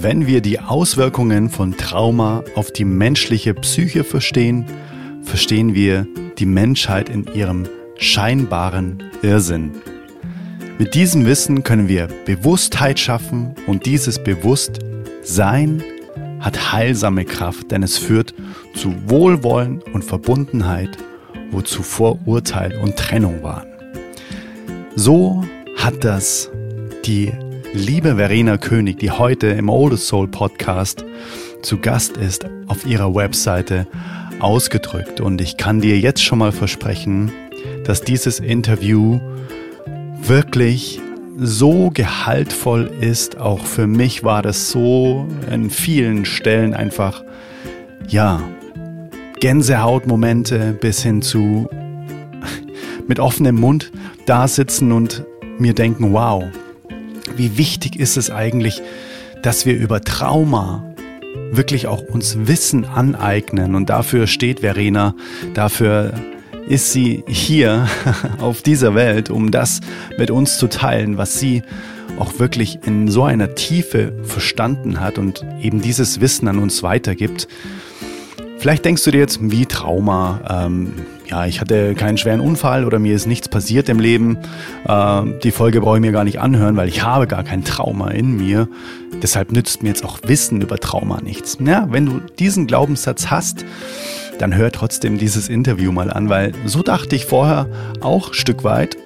Wenn wir die Auswirkungen von Trauma auf die menschliche Psyche verstehen, verstehen wir die Menschheit in ihrem scheinbaren Irrsinn. Mit diesem Wissen können wir Bewusstheit schaffen und dieses Bewusstsein hat heilsame Kraft, denn es führt zu Wohlwollen und Verbundenheit, wo zuvor Urteil und Trennung waren. So hat das die liebe Verena König, die heute im Oldest Soul Podcast zu Gast ist, auf ihrer Webseite ausgedrückt. Und ich kann dir jetzt schon mal versprechen, dass dieses Interview wirklich so gehaltvoll ist. Auch für mich war das so in vielen Stellen einfach, ja, Gänsehautmomente bis hin zu mit offenem Mund da sitzen und mir denken, wow, wie wichtig ist es eigentlich, dass wir über Trauma wirklich auch uns Wissen aneignen. Und dafür steht Verena, dafür ist sie hier auf dieser Welt, um das mit uns zu teilen, was sie auch wirklich in so einer Tiefe verstanden hat und eben dieses Wissen an uns weitergibt. Vielleicht denkst du dir jetzt, wie Trauma, ähm, ja, ich hatte keinen schweren Unfall oder mir ist nichts passiert im Leben. Äh, die Folge brauche ich mir gar nicht anhören, weil ich habe gar kein Trauma in mir. Deshalb nützt mir jetzt auch Wissen über Trauma nichts. Ja, wenn du diesen Glaubenssatz hast, dann hör trotzdem dieses Interview mal an, weil so dachte ich vorher auch ein Stück weit.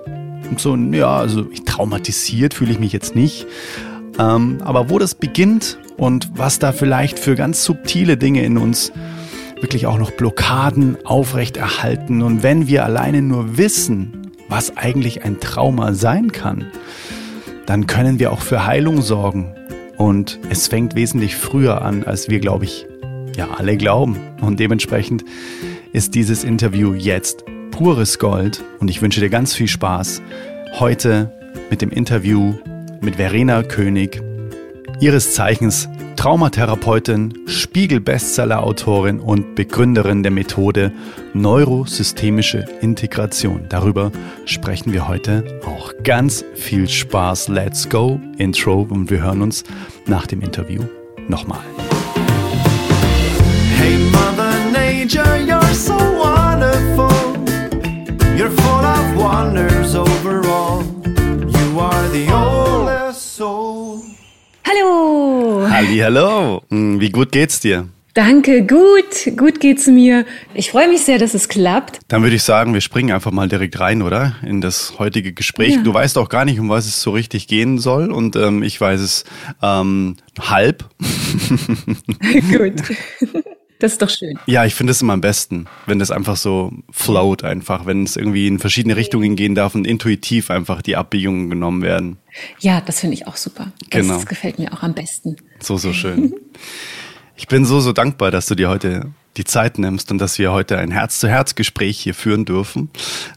Und so, ja, also traumatisiert fühle ich mich jetzt nicht. Ähm, aber wo das beginnt und was da vielleicht für ganz subtile Dinge in uns wirklich auch noch Blockaden aufrechterhalten und wenn wir alleine nur wissen, was eigentlich ein Trauma sein kann, dann können wir auch für Heilung sorgen. Und es fängt wesentlich früher an, als wir, glaube ich, ja alle glauben. Und dementsprechend ist dieses Interview jetzt pures Gold und ich wünsche dir ganz viel Spaß heute mit dem Interview mit Verena König, ihres Zeichens Traumatherapeutin, Spiegel-Bestseller-Autorin und Begründerin der Methode Neurosystemische Integration. Darüber sprechen wir heute auch. Ganz viel Spaß. Let's go. Intro und wir hören uns nach dem Interview nochmal. Hey Mother Nature, you're so wonderful. You're full of wonders Halli, hallo. Hm, wie gut geht's dir? Danke, gut, gut geht's mir. Ich freue mich sehr, dass es klappt. Dann würde ich sagen, wir springen einfach mal direkt rein, oder? In das heutige Gespräch. Ja. Du weißt auch gar nicht, um was es so richtig gehen soll und ähm, ich weiß es ähm, halb. gut. Das ist doch schön. Ja, ich finde es immer am besten, wenn das einfach so float einfach, wenn es irgendwie in verschiedene Richtungen gehen darf und intuitiv einfach die Abbiegungen genommen werden. Ja, das finde ich auch super. Genau. Das gefällt mir auch am besten. So, so schön. Ich bin so, so dankbar, dass du dir heute die Zeit nimmst und dass wir heute ein Herz-zu-Herz-Gespräch hier führen dürfen.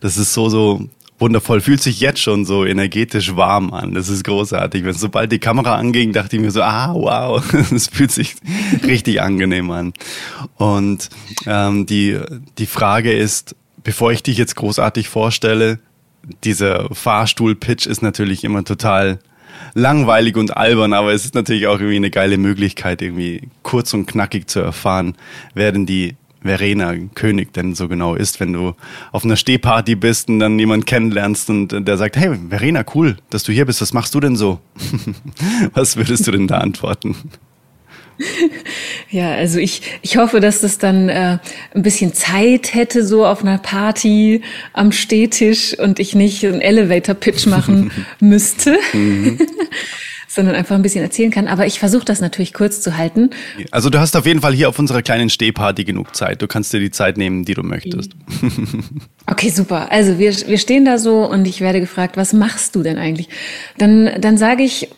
Das ist so, so wundervoll. Fühlt sich jetzt schon so energetisch warm an. Das ist großartig. Wenn sobald die Kamera anging, dachte ich mir so, ah, wow, es fühlt sich richtig angenehm an. Und ähm, die, die Frage ist, bevor ich dich jetzt großartig vorstelle, dieser Fahrstuhl-Pitch ist natürlich immer total langweilig und albern, aber es ist natürlich auch irgendwie eine geile Möglichkeit, irgendwie kurz und knackig zu erfahren, wer denn die Verena König denn so genau ist, wenn du auf einer Stehparty bist und dann jemand kennenlernst und der sagt, hey Verena, cool, dass du hier bist, was machst du denn so? was würdest du denn da antworten? Ja, also ich, ich hoffe, dass das dann äh, ein bisschen Zeit hätte, so auf einer Party am Stehtisch und ich nicht einen Elevator-Pitch machen müsste. Mhm. Sondern einfach ein bisschen erzählen kann. Aber ich versuche das natürlich kurz zu halten. Also du hast auf jeden Fall hier auf unserer kleinen Stehparty genug Zeit. Du kannst dir die Zeit nehmen, die du möchtest. Okay, super. Also wir, wir stehen da so und ich werde gefragt, was machst du denn eigentlich? Dann, dann sage ich,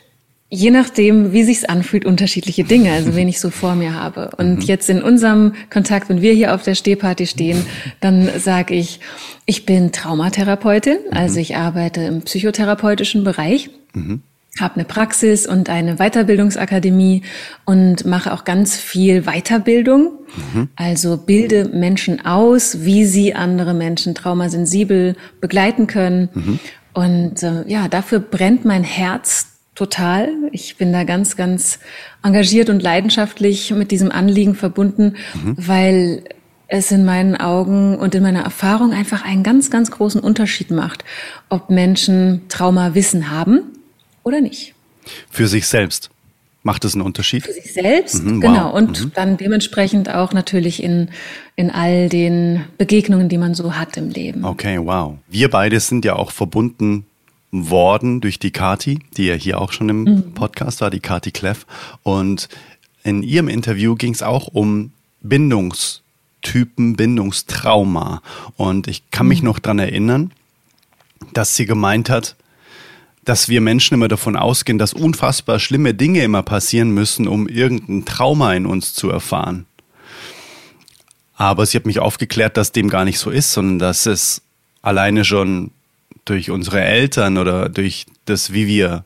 Je nachdem, wie sich's anfühlt, unterschiedliche Dinge, also wen ich so vor mir habe. Und mhm. jetzt in unserem Kontakt, wenn wir hier auf der Stehparty stehen, dann sage ich, ich bin Traumatherapeutin, mhm. also ich arbeite im psychotherapeutischen Bereich. Mhm habe eine Praxis und eine Weiterbildungsakademie und mache auch ganz viel Weiterbildung. Mhm. Also bilde Menschen aus, wie sie andere Menschen traumasensibel begleiten können. Mhm. Und äh, ja, dafür brennt mein Herz total. Ich bin da ganz, ganz engagiert und leidenschaftlich mit diesem Anliegen verbunden, mhm. weil es in meinen Augen und in meiner Erfahrung einfach einen ganz, ganz großen Unterschied macht, ob Menschen Traumawissen haben oder nicht. Für sich selbst. Macht es einen Unterschied? Für sich selbst, mhm, genau. Wow. Und mhm. dann dementsprechend auch natürlich in, in all den Begegnungen, die man so hat im Leben. Okay, wow. Wir beide sind ja auch verbunden worden durch die Kati, die ja hier auch schon im mhm. Podcast war, die Kati Kleff. Und in ihrem Interview ging es auch um Bindungstypen, Bindungstrauma. Und ich kann mich mhm. noch dran erinnern, dass sie gemeint hat, dass wir Menschen immer davon ausgehen, dass unfassbar schlimme Dinge immer passieren müssen, um irgendein Trauma in uns zu erfahren. Aber sie hat mich aufgeklärt, dass dem gar nicht so ist, sondern dass es alleine schon durch unsere Eltern oder durch das, wie wir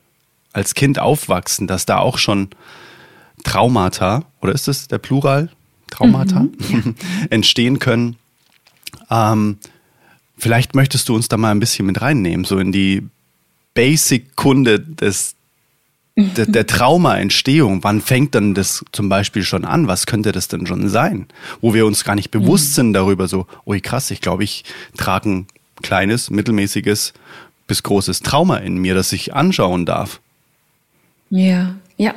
als Kind aufwachsen, dass da auch schon Traumata, oder ist das der Plural? Traumata mhm, ja. entstehen können. Ähm, vielleicht möchtest du uns da mal ein bisschen mit reinnehmen, so in die Basic-Kunde des der, der Traumaentstehung, wann fängt dann das zum Beispiel schon an? Was könnte das denn schon sein? Wo wir uns gar nicht bewusst mhm. sind darüber, so, ui krass, ich glaube, ich trage ein kleines, mittelmäßiges bis großes Trauma in mir, das ich anschauen darf. Ja, ja,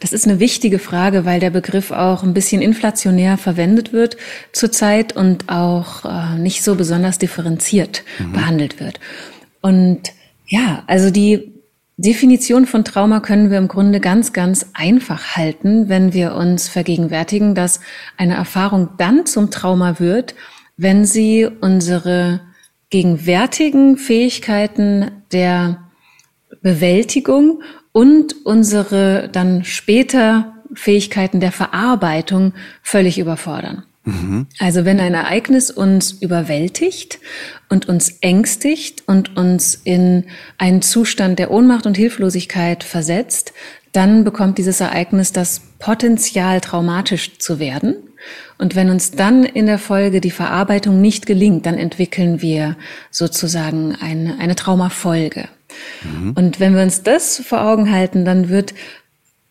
das ist eine wichtige Frage, weil der Begriff auch ein bisschen inflationär verwendet wird zurzeit und auch äh, nicht so besonders differenziert mhm. behandelt wird. Und ja, also die Definition von Trauma können wir im Grunde ganz, ganz einfach halten, wenn wir uns vergegenwärtigen, dass eine Erfahrung dann zum Trauma wird, wenn sie unsere gegenwärtigen Fähigkeiten der Bewältigung und unsere dann später Fähigkeiten der Verarbeitung völlig überfordern. Mhm. Also wenn ein Ereignis uns überwältigt und uns ängstigt und uns in einen Zustand der Ohnmacht und Hilflosigkeit versetzt, dann bekommt dieses Ereignis das Potenzial, traumatisch zu werden. Und wenn uns dann in der Folge die Verarbeitung nicht gelingt, dann entwickeln wir sozusagen eine, eine Traumafolge. Mhm. Und wenn wir uns das vor Augen halten, dann wird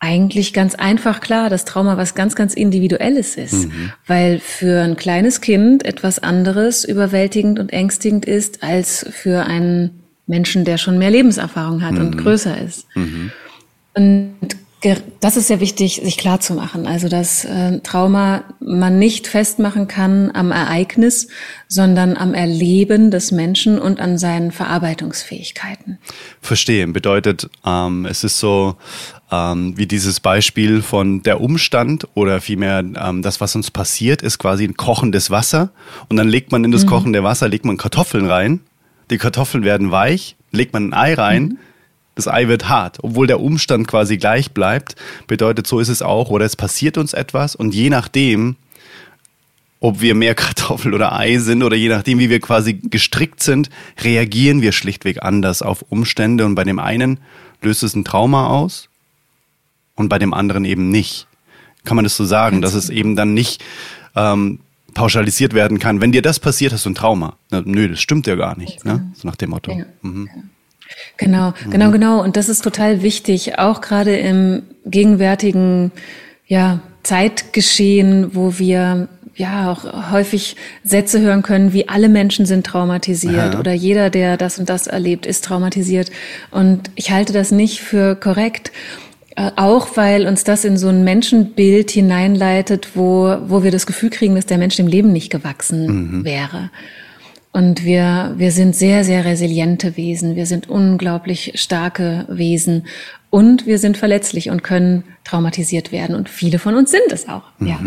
eigentlich ganz einfach klar, dass Trauma was ganz, ganz Individuelles ist, mhm. weil für ein kleines Kind etwas anderes überwältigend und ängstigend ist als für einen Menschen, der schon mehr Lebenserfahrung hat mhm. und größer ist. Mhm. Und das ist sehr wichtig, sich klar zu machen. Also, dass äh, Trauma man nicht festmachen kann am Ereignis, sondern am Erleben des Menschen und an seinen Verarbeitungsfähigkeiten. Verstehen bedeutet, ähm, es ist so ähm, wie dieses Beispiel von der Umstand oder vielmehr ähm, das, was uns passiert, ist quasi ein kochendes Wasser und dann legt man in das mhm. kochende Wasser legt man Kartoffeln rein. Die Kartoffeln werden weich, legt man ein Ei rein. Mhm das Ei wird hart, obwohl der Umstand quasi gleich bleibt. Bedeutet, so ist es auch. Oder es passiert uns etwas und je nachdem, ob wir mehr Kartoffel oder Ei sind oder je nachdem, wie wir quasi gestrickt sind, reagieren wir schlichtweg anders auf Umstände. Und bei dem einen löst es ein Trauma aus und bei dem anderen eben nicht. Kann man das so sagen, dass es eben dann nicht ähm, pauschalisiert werden kann. Wenn dir das passiert, hast du ein Trauma. Na, nö, das stimmt ja gar nicht. Ne? So nach dem Motto. Ja. Mhm. Genau, genau, genau. Und das ist total wichtig, auch gerade im gegenwärtigen ja, Zeitgeschehen, wo wir ja auch häufig Sätze hören können, wie alle Menschen sind traumatisiert ja. oder jeder, der das und das erlebt, ist traumatisiert. Und ich halte das nicht für korrekt. Äh, auch weil uns das in so ein Menschenbild hineinleitet, wo, wo wir das Gefühl kriegen, dass der Mensch dem Leben nicht gewachsen mhm. wäre. Und wir, wir sind sehr, sehr resiliente Wesen. Wir sind unglaublich starke Wesen. Und wir sind verletzlich und können traumatisiert werden. Und viele von uns sind es auch. Mhm. Ja.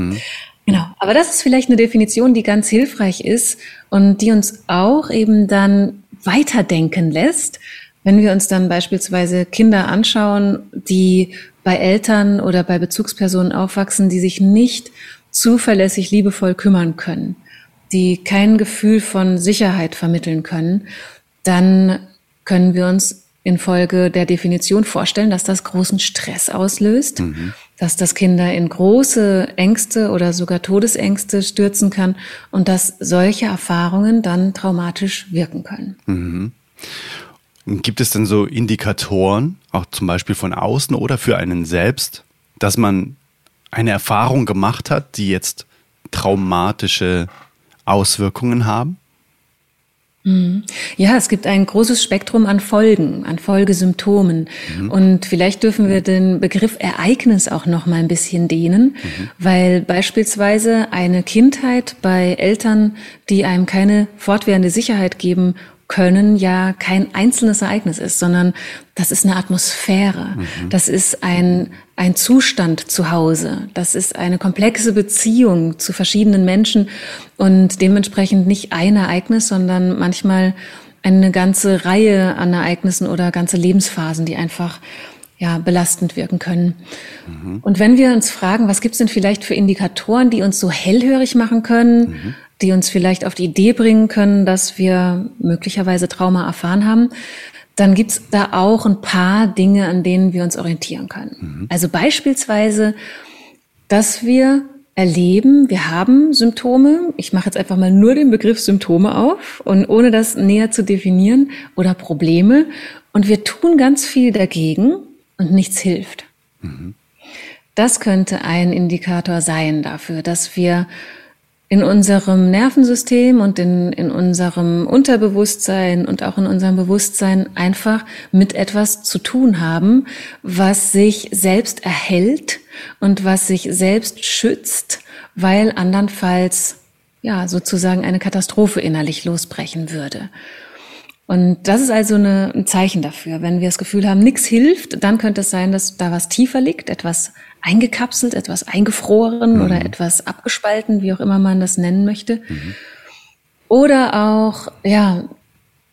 Genau. Aber das ist vielleicht eine Definition, die ganz hilfreich ist und die uns auch eben dann weiterdenken lässt, wenn wir uns dann beispielsweise Kinder anschauen, die bei Eltern oder bei Bezugspersonen aufwachsen, die sich nicht zuverlässig liebevoll kümmern können die kein Gefühl von Sicherheit vermitteln können, dann können wir uns infolge der Definition vorstellen, dass das großen Stress auslöst, mhm. dass das Kinder in große Ängste oder sogar Todesängste stürzen kann und dass solche Erfahrungen dann traumatisch wirken können. Mhm. Gibt es denn so Indikatoren, auch zum Beispiel von außen oder für einen selbst, dass man eine Erfahrung gemacht hat, die jetzt traumatische Auswirkungen haben? Mhm. Ja, es gibt ein großes Spektrum an Folgen, an Folgesymptomen. Mhm. Und vielleicht dürfen wir den Begriff Ereignis auch noch mal ein bisschen dehnen, mhm. weil beispielsweise eine Kindheit bei Eltern, die einem keine fortwährende Sicherheit geben können, ja kein einzelnes Ereignis ist, sondern das ist eine Atmosphäre. Mhm. Das ist ein, ein Zustand zu Hause. Das ist eine komplexe Beziehung zu verschiedenen Menschen und dementsprechend nicht ein Ereignis, sondern manchmal eine ganze Reihe an Ereignissen oder ganze Lebensphasen, die einfach ja, belastend wirken können. Mhm. Und wenn wir uns fragen, was gibt es denn vielleicht für Indikatoren, die uns so hellhörig machen können, mhm die uns vielleicht auf die Idee bringen können, dass wir möglicherweise Trauma erfahren haben, dann gibt's da auch ein paar Dinge, an denen wir uns orientieren können. Mhm. Also beispielsweise, dass wir erleben, wir haben Symptome. Ich mache jetzt einfach mal nur den Begriff Symptome auf und ohne das näher zu definieren oder Probleme. Und wir tun ganz viel dagegen und nichts hilft. Mhm. Das könnte ein Indikator sein dafür, dass wir in unserem Nervensystem und in, in unserem Unterbewusstsein und auch in unserem Bewusstsein einfach mit etwas zu tun haben, was sich selbst erhält und was sich selbst schützt, weil andernfalls ja sozusagen eine Katastrophe innerlich losbrechen würde. Und das ist also eine, ein Zeichen dafür. Wenn wir das Gefühl haben, nichts hilft, dann könnte es sein, dass da was tiefer liegt, etwas eingekapselt, etwas eingefroren mhm. oder etwas abgespalten, wie auch immer man das nennen möchte. Mhm. Oder auch, ja,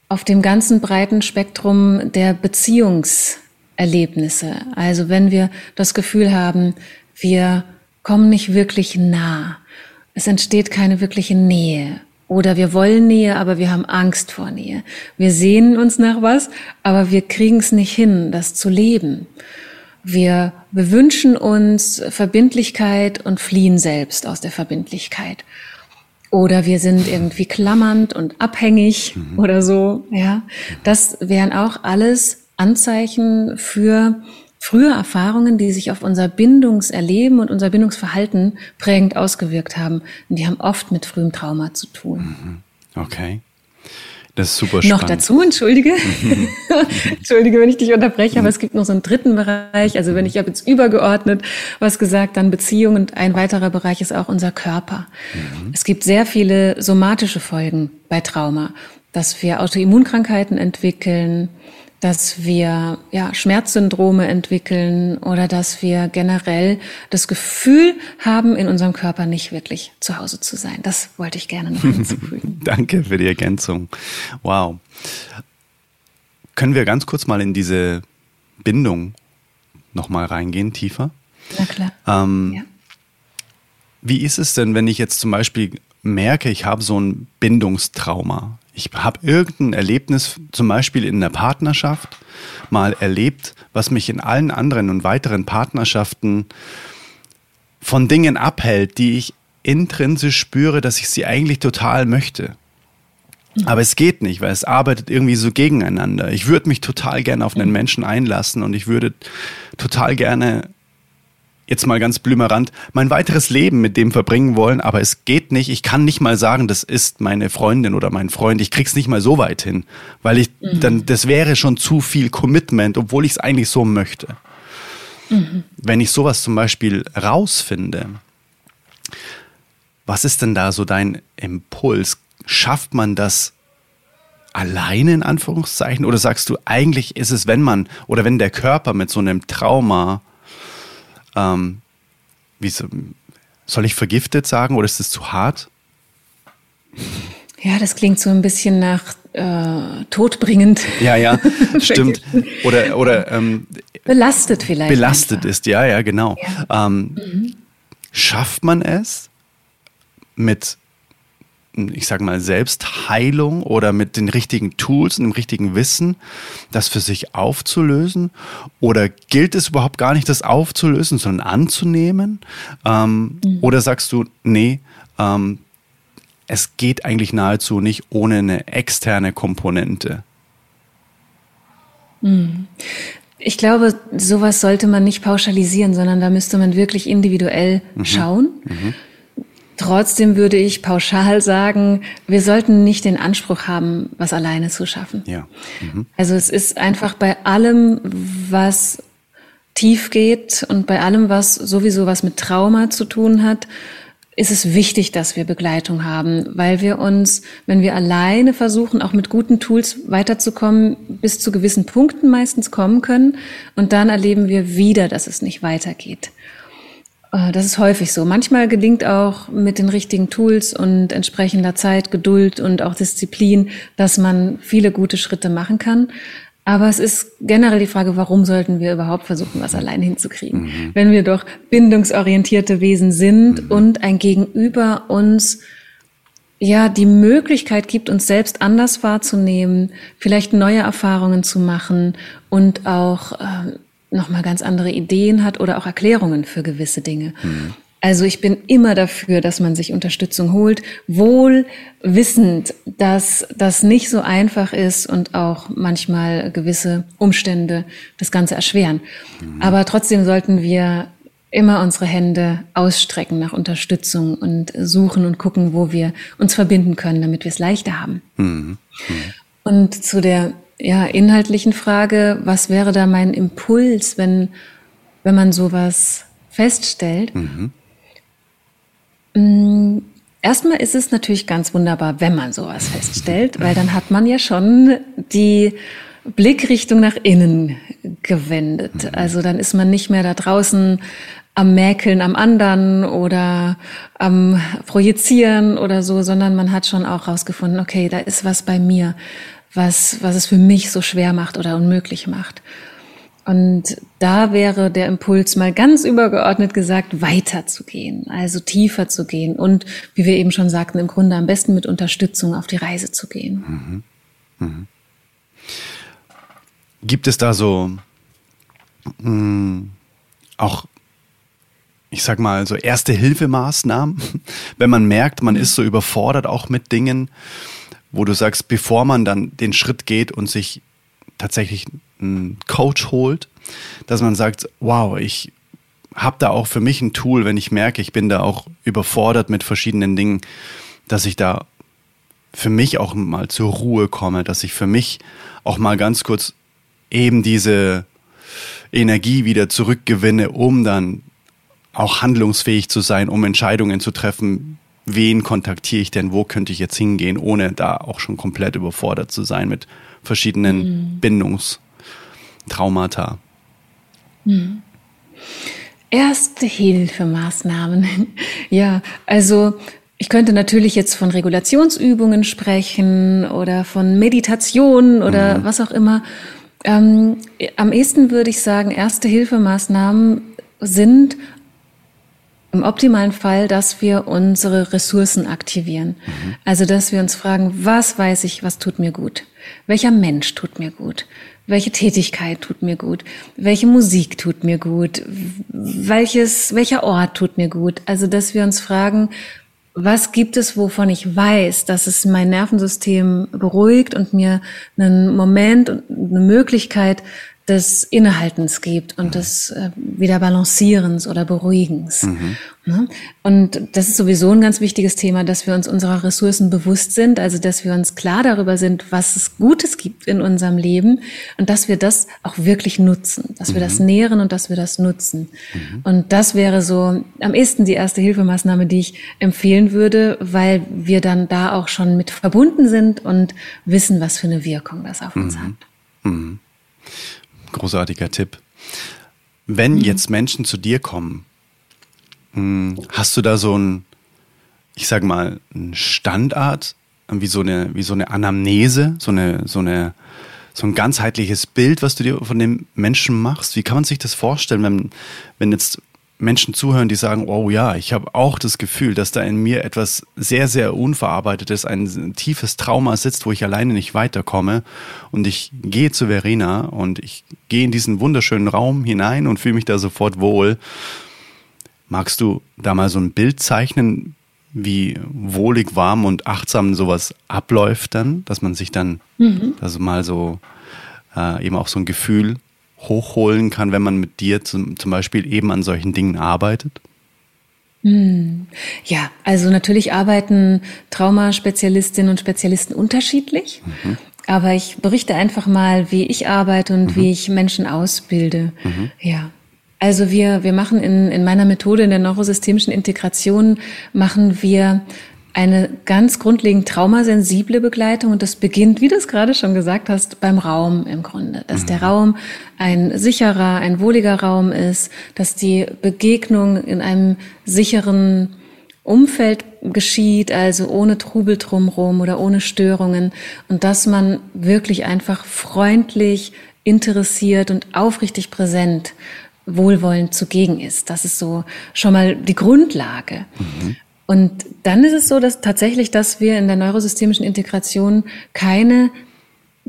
auf dem ganzen breiten Spektrum der Beziehungserlebnisse. Also wenn wir das Gefühl haben, wir kommen nicht wirklich nah, es entsteht keine wirkliche Nähe. Oder wir wollen Nähe, aber wir haben Angst vor Nähe. Wir sehnen uns nach was, aber wir kriegen es nicht hin, das zu leben. Wir, wünschen uns Verbindlichkeit und fliehen selbst aus der Verbindlichkeit. Oder wir sind irgendwie klammernd und abhängig mhm. oder so, ja. Das wären auch alles Anzeichen für frühe Erfahrungen, die sich auf unser Bindungserleben und unser Bindungsverhalten prägend ausgewirkt haben. Und die haben oft mit frühem Trauma zu tun. Mhm. Okay. Das ist super spannend. Noch dazu, entschuldige. entschuldige, wenn ich dich unterbreche, aber es gibt noch so einen dritten Bereich. Also wenn ich habe jetzt übergeordnet was gesagt, dann Beziehung und ein weiterer Bereich ist auch unser Körper. Mhm. Es gibt sehr viele somatische Folgen bei Trauma, dass wir Autoimmunkrankheiten entwickeln, dass wir ja, Schmerzsyndrome entwickeln oder dass wir generell das Gefühl haben, in unserem Körper nicht wirklich zu Hause zu sein. Das wollte ich gerne noch hinzufügen. Danke für die Ergänzung. Wow. Können wir ganz kurz mal in diese Bindung nochmal reingehen, tiefer? Na klar. Ähm, ja. Wie ist es denn, wenn ich jetzt zum Beispiel merke, ich habe so ein Bindungstrauma? Ich habe irgendein Erlebnis, zum Beispiel in der Partnerschaft, mal erlebt, was mich in allen anderen und weiteren Partnerschaften von Dingen abhält, die ich intrinsisch spüre, dass ich sie eigentlich total möchte. Aber es geht nicht, weil es arbeitet irgendwie so gegeneinander. Ich würde mich total gerne auf einen Menschen einlassen und ich würde total gerne jetzt mal ganz blümerant, mein weiteres Leben mit dem verbringen wollen, aber es geht nicht. Ich kann nicht mal sagen, das ist meine Freundin oder mein Freund. Ich krieg's nicht mal so weit hin, weil ich mhm. dann, das wäre schon zu viel Commitment, obwohl ich es eigentlich so möchte. Mhm. Wenn ich sowas zum Beispiel rausfinde, was ist denn da so dein Impuls? Schafft man das alleine in Anführungszeichen? Oder sagst du, eigentlich ist es, wenn man oder wenn der Körper mit so einem Trauma ähm, wie so, soll ich vergiftet sagen oder ist das zu hart? Ja, das klingt so ein bisschen nach äh, todbringend. Ja, ja, stimmt. Oder, oder ähm, belastet vielleicht. Belastet einfach. ist, ja, ja, genau. Ja. Ähm, mhm. Schafft man es mit ich sage mal, Selbstheilung oder mit den richtigen Tools und dem richtigen Wissen, das für sich aufzulösen? Oder gilt es überhaupt gar nicht, das aufzulösen, sondern anzunehmen? Ähm, mhm. Oder sagst du, nee, ähm, es geht eigentlich nahezu nicht ohne eine externe Komponente? Mhm. Ich glaube, sowas sollte man nicht pauschalisieren, sondern da müsste man wirklich individuell mhm. schauen. Mhm. Trotzdem würde ich pauschal sagen, wir sollten nicht den Anspruch haben, was alleine zu schaffen. Ja. Mhm. Also es ist einfach bei allem, was tief geht und bei allem, was sowieso was mit Trauma zu tun hat, ist es wichtig, dass wir Begleitung haben, weil wir uns, wenn wir alleine versuchen, auch mit guten Tools weiterzukommen, bis zu gewissen Punkten meistens kommen können und dann erleben wir wieder, dass es nicht weitergeht. Äh, das ist häufig so. Manchmal gelingt auch mit den richtigen Tools und entsprechender Zeit, Geduld und auch Disziplin, dass man viele gute Schritte machen kann. Aber es ist generell die Frage, warum sollten wir überhaupt versuchen, was allein hinzukriegen? Mhm. Wenn wir doch bindungsorientierte Wesen sind mhm. und ein Gegenüber uns ja die Möglichkeit gibt, uns selbst anders wahrzunehmen, vielleicht neue Erfahrungen zu machen und auch äh, nochmal ganz andere Ideen hat oder auch Erklärungen für gewisse Dinge. Mhm. Also ich bin immer dafür, dass man sich Unterstützung holt, wohl wissend, dass das nicht so einfach ist und auch manchmal gewisse Umstände das Ganze erschweren. Mhm. Aber trotzdem sollten wir immer unsere Hände ausstrecken nach Unterstützung und suchen und gucken, wo wir uns verbinden können, damit wir es leichter haben. Mhm. Mhm. Und zu der ja, inhaltlichen Frage, was wäre da mein Impuls, wenn, wenn man sowas feststellt? Mhm. Mm, erstmal ist es natürlich ganz wunderbar, wenn man sowas feststellt, weil dann hat man ja schon die Blickrichtung nach innen gewendet. Mhm. Also dann ist man nicht mehr da draußen am Mäkeln am anderen oder am Projizieren oder so, sondern man hat schon auch rausgefunden, okay, da ist was bei mir, was, was es für mich so schwer macht oder unmöglich macht. Und da wäre der Impuls mal ganz übergeordnet gesagt, weiterzugehen, also tiefer zu gehen und, wie wir eben schon sagten, im Grunde am besten mit Unterstützung auf die Reise zu gehen. Mhm. Mhm. Gibt es da so mh, hm, auch, ich sag mal, so erste Hilfemaßnahmen, wenn man merkt, man ist so überfordert auch mit Dingen, wo du sagst, bevor man dann den Schritt geht und sich tatsächlich einen Coach holt, dass man sagt, wow, ich habe da auch für mich ein Tool, wenn ich merke, ich bin da auch überfordert mit verschiedenen Dingen, dass ich da für mich auch mal zur Ruhe komme, dass ich für mich auch mal ganz kurz eben diese Energie wieder zurückgewinne, um dann auch handlungsfähig zu sein, um Entscheidungen zu treffen, wen kontaktiere ich denn, wo könnte ich jetzt hingehen, ohne da auch schon komplett überfordert zu sein mit verschiedenen mhm. Bindungstraumata. Mhm. Erste Hilfemaßnahmen. ja, also ich könnte natürlich jetzt von Regulationsübungen sprechen oder von Meditation oder mhm. was auch immer. Ähm, am ehesten würde ich sagen, erste Hilfemaßnahmen sind im optimalen Fall, dass wir unsere Ressourcen aktivieren. Mhm. Also, dass wir uns fragen, was weiß ich, was tut mir gut? Welcher Mensch tut mir gut? Welche Tätigkeit tut mir gut? Welche Musik tut mir gut? Welches, welcher Ort tut mir gut? Also, dass wir uns fragen, was gibt es, wovon ich weiß, dass es mein Nervensystem beruhigt und mir einen Moment und eine Möglichkeit des Innehaltens gibt und mhm. des äh, wieder Balancierens oder Beruhigens. Mhm. Ne? Und das ist sowieso ein ganz wichtiges Thema, dass wir uns unserer Ressourcen bewusst sind, also dass wir uns klar darüber sind, was es Gutes gibt in unserem Leben und dass wir das auch wirklich nutzen, dass mhm. wir das mhm. nähren und dass wir das nutzen. Mhm. Und das wäre so am ehesten die erste Hilfemaßnahme, die ich empfehlen würde, weil wir dann da auch schon mit verbunden sind und wissen, was für eine Wirkung das auf uns mhm. hat. Großartiger Tipp. Wenn mhm. jetzt Menschen zu dir kommen, hm, hast du da so ein, ich sag mal, ein Standard, wie so eine, wie so eine Anamnese, so eine, so eine, so ein ganzheitliches Bild, was du dir von dem Menschen machst? Wie kann man sich das vorstellen, wenn, wenn jetzt Menschen zuhören, die sagen, oh ja, ich habe auch das Gefühl, dass da in mir etwas sehr, sehr Unverarbeitetes, ein tiefes Trauma sitzt, wo ich alleine nicht weiterkomme. Und ich gehe zu Verena und ich gehe in diesen wunderschönen Raum hinein und fühle mich da sofort wohl. Magst du da mal so ein Bild zeichnen, wie wohlig, warm und achtsam sowas abläuft dann, dass man sich dann mhm. also mal so äh, eben auch so ein Gefühl hochholen kann, wenn man mit dir zum, zum Beispiel eben an solchen Dingen arbeitet? Hm. Ja, also natürlich arbeiten Traumaspezialistinnen und Spezialisten unterschiedlich. Mhm. Aber ich berichte einfach mal, wie ich arbeite und mhm. wie ich Menschen ausbilde. Mhm. Ja. Also wir, wir machen in, in meiner Methode in der neurosystemischen Integration machen wir eine ganz grundlegend traumasensible Begleitung und das beginnt, wie du es gerade schon gesagt hast, beim Raum im Grunde. Dass mhm. der Raum ein sicherer, ein wohliger Raum ist, dass die Begegnung in einem sicheren Umfeld geschieht, also ohne Trubel drumherum oder ohne Störungen und dass man wirklich einfach freundlich, interessiert und aufrichtig präsent wohlwollend zugegen ist. Das ist so schon mal die Grundlage. Mhm. Und dann ist es so, dass tatsächlich, dass wir in der neurosystemischen Integration keine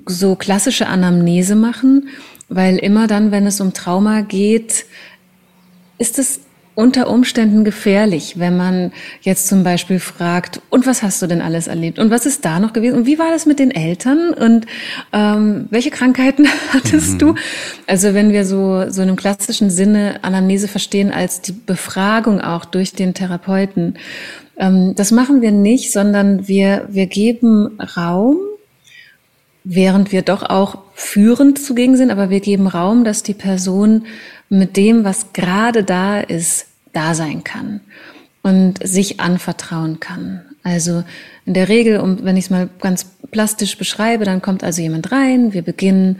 so klassische Anamnese machen, weil immer dann, wenn es um Trauma geht, ist es unter Umständen gefährlich, wenn man jetzt zum Beispiel fragt, und was hast du denn alles erlebt? Und was ist da noch gewesen? Und wie war das mit den Eltern? Und ähm, welche Krankheiten hattest mhm. du? Also wenn wir so, so in einem klassischen Sinne Anamnese verstehen als die Befragung auch durch den Therapeuten, ähm, das machen wir nicht, sondern wir, wir geben Raum, während wir doch auch führend zugegen sind, aber wir geben Raum, dass die Person mit dem, was gerade da ist, da sein kann und sich anvertrauen kann. Also in der Regel, um, wenn ich es mal ganz plastisch beschreibe, dann kommt also jemand rein, wir beginnen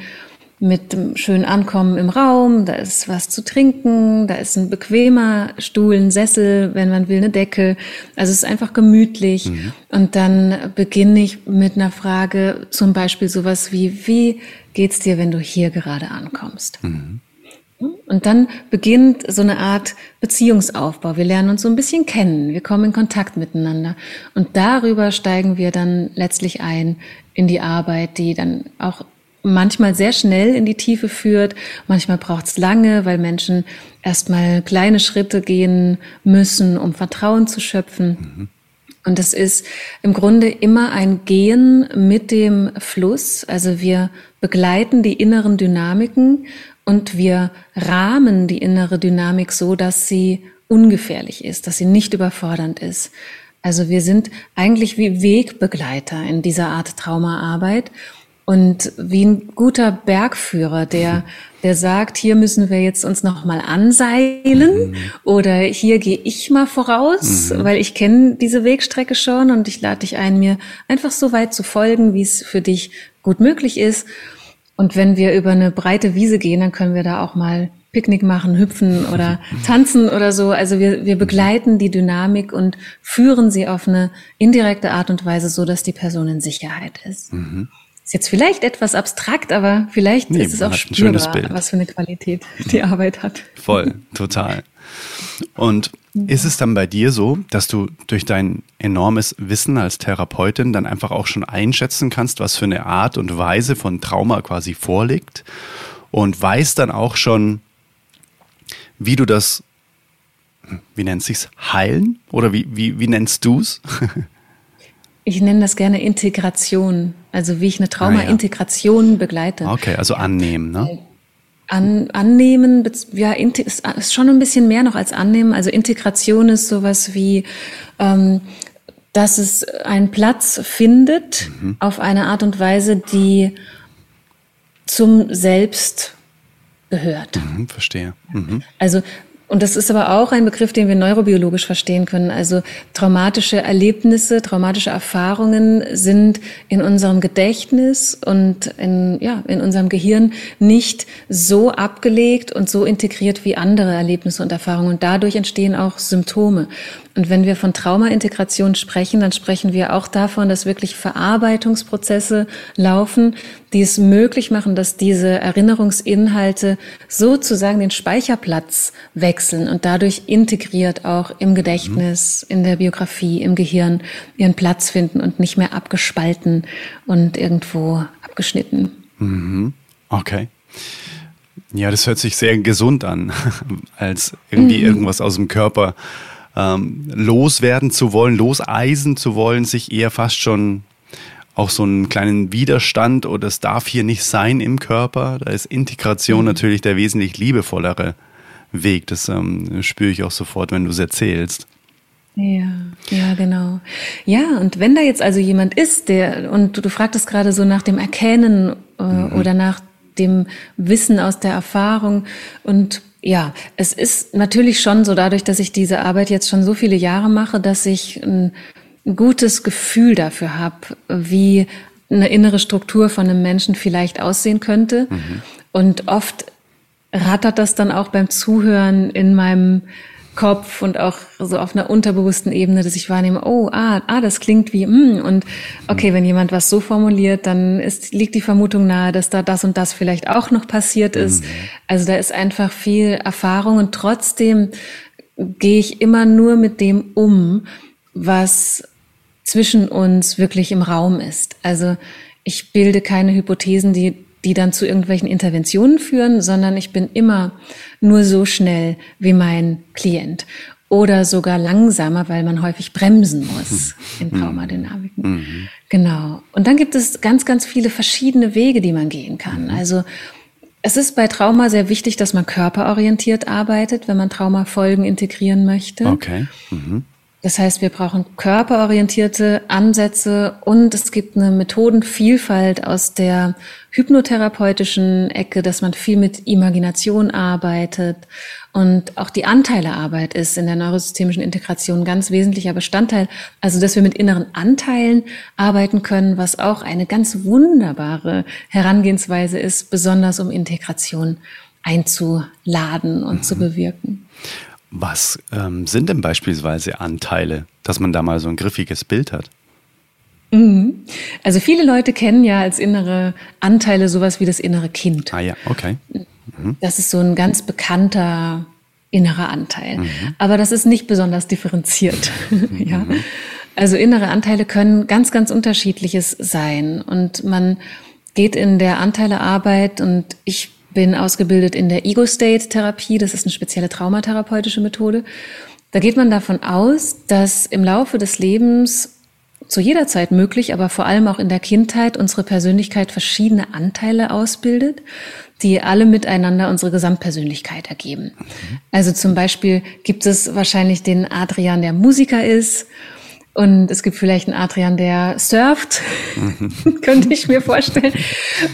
mit dem schönen Ankommen im Raum, da ist was zu trinken, da ist ein bequemer Stuhl, ein Sessel, wenn man will, eine Decke. Also es ist einfach gemütlich. Mhm. Und dann beginne ich mit einer Frage, zum Beispiel sowas wie, wie geht's dir, wenn du hier gerade ankommst? Mhm. Und dann beginnt so eine Art Beziehungsaufbau. Wir lernen uns so ein bisschen kennen. Wir kommen in Kontakt miteinander. Und darüber steigen wir dann letztlich ein in die Arbeit, die dann auch manchmal sehr schnell in die Tiefe führt. Manchmal braucht es lange, weil Menschen erstmal kleine Schritte gehen müssen, um Vertrauen zu schöpfen. Mhm. Und das ist im Grunde immer ein Gehen mit dem Fluss. Also wir begleiten die inneren Dynamiken und wir rahmen die innere Dynamik so, dass sie ungefährlich ist, dass sie nicht überfordernd ist. Also wir sind eigentlich wie Wegbegleiter in dieser Art Traumaarbeit und wie ein guter Bergführer, der, der sagt, hier müssen wir jetzt uns noch mal anseilen mhm. oder hier gehe ich mal voraus, mhm. weil ich kenne diese Wegstrecke schon und ich lade dich ein, mir einfach so weit zu folgen, wie es für dich gut möglich ist. Und wenn wir über eine breite Wiese gehen, dann können wir da auch mal Picknick machen, hüpfen oder tanzen oder so. Also wir, wir begleiten die Dynamik und führen sie auf eine indirekte Art und Weise, so dass die Person in Sicherheit ist. Mhm. Ist jetzt vielleicht etwas abstrakt, aber vielleicht nee, ist es auch spürbar, was für eine Qualität die Arbeit hat. Voll, total. Und ist es dann bei dir so, dass du durch dein enormes Wissen als Therapeutin dann einfach auch schon einschätzen kannst, was für eine Art und Weise von Trauma quasi vorliegt und weißt dann auch schon, wie du das, wie nennt sich's, heilen? Oder wie, wie, wie nennst du's? ich nenne das gerne Integration, also wie ich eine Trauma-Integration ah, ja. begleite. Okay, also annehmen, ne? An, annehmen, ja, ist, ist schon ein bisschen mehr noch als annehmen. Also Integration ist sowas wie, ähm, dass es einen Platz findet mhm. auf eine Art und Weise, die zum Selbst gehört. Mhm, verstehe. Mhm. Also und das ist aber auch ein Begriff, den wir neurobiologisch verstehen können. Also traumatische Erlebnisse, traumatische Erfahrungen sind in unserem Gedächtnis und in, ja, in unserem Gehirn nicht so abgelegt und so integriert wie andere Erlebnisse und Erfahrungen. Und dadurch entstehen auch Symptome. Und wenn wir von Traumaintegration sprechen, dann sprechen wir auch davon, dass wirklich Verarbeitungsprozesse laufen, die es möglich machen, dass diese Erinnerungsinhalte sozusagen den Speicherplatz wechseln und dadurch integriert auch im Gedächtnis, in der Biografie, im Gehirn ihren Platz finden und nicht mehr abgespalten und irgendwo abgeschnitten. Mhm. Okay. Ja, das hört sich sehr gesund an, als irgendwie mhm. irgendwas aus dem Körper ähm, loswerden zu wollen, loseisen zu wollen, sich eher fast schon auch so einen kleinen Widerstand oder es darf hier nicht sein im Körper. Da ist Integration mhm. natürlich der wesentlich liebevollere Weg. Das ähm, spüre ich auch sofort, wenn du es erzählst. Ja, ja, genau. Ja, und wenn da jetzt also jemand ist, der, und du, du fragtest gerade so nach dem Erkennen äh, mhm. oder nach dem Wissen aus der Erfahrung und ja, es ist natürlich schon so dadurch, dass ich diese Arbeit jetzt schon so viele Jahre mache, dass ich ein, gutes Gefühl dafür habe, wie eine innere Struktur von einem Menschen vielleicht aussehen könnte. Mhm. Und oft rattert das dann auch beim Zuhören in meinem Kopf und auch so auf einer unterbewussten Ebene, dass ich wahrnehme, oh, ah, ah, das klingt wie, mm, und okay, wenn jemand was so formuliert, dann ist, liegt die Vermutung nahe, dass da das und das vielleicht auch noch passiert ist. Mhm. Also da ist einfach viel Erfahrung und trotzdem gehe ich immer nur mit dem um, was zwischen uns wirklich im Raum ist. Also ich bilde keine Hypothesen, die die dann zu irgendwelchen Interventionen führen, sondern ich bin immer nur so schnell wie mein Klient oder sogar langsamer, weil man häufig bremsen muss in mhm. Traumadynamiken. Mhm. Genau. Und dann gibt es ganz, ganz viele verschiedene Wege, die man gehen kann. Mhm. Also es ist bei Trauma sehr wichtig, dass man körperorientiert arbeitet, wenn man Traumafolgen integrieren möchte. Okay. Mhm. Das heißt, wir brauchen körperorientierte Ansätze und es gibt eine Methodenvielfalt aus der hypnotherapeutischen Ecke, dass man viel mit Imagination arbeitet und auch die Anteilearbeit ist in der neurosystemischen Integration ein ganz wesentlicher Bestandteil. Also, dass wir mit inneren Anteilen arbeiten können, was auch eine ganz wunderbare Herangehensweise ist, besonders um Integration einzuladen und mhm. zu bewirken. Was ähm, sind denn beispielsweise Anteile, dass man da mal so ein griffiges Bild hat? Mhm. Also viele Leute kennen ja als innere Anteile sowas wie das innere Kind. Ah ja, okay. Mhm. Das ist so ein ganz bekannter innerer Anteil. Mhm. Aber das ist nicht besonders differenziert. ja. Mhm. Also innere Anteile können ganz, ganz unterschiedliches sein. Und man geht in der Anteilearbeit und ich bin ausgebildet in der Ego-State-Therapie. Das ist eine spezielle traumatherapeutische Methode. Da geht man davon aus, dass im Laufe des Lebens zu jeder Zeit möglich, aber vor allem auch in der Kindheit unsere Persönlichkeit verschiedene Anteile ausbildet, die alle miteinander unsere Gesamtpersönlichkeit ergeben. Also zum Beispiel gibt es wahrscheinlich den Adrian, der Musiker ist und es gibt vielleicht einen Adrian, der surft, mhm. könnte ich mir vorstellen.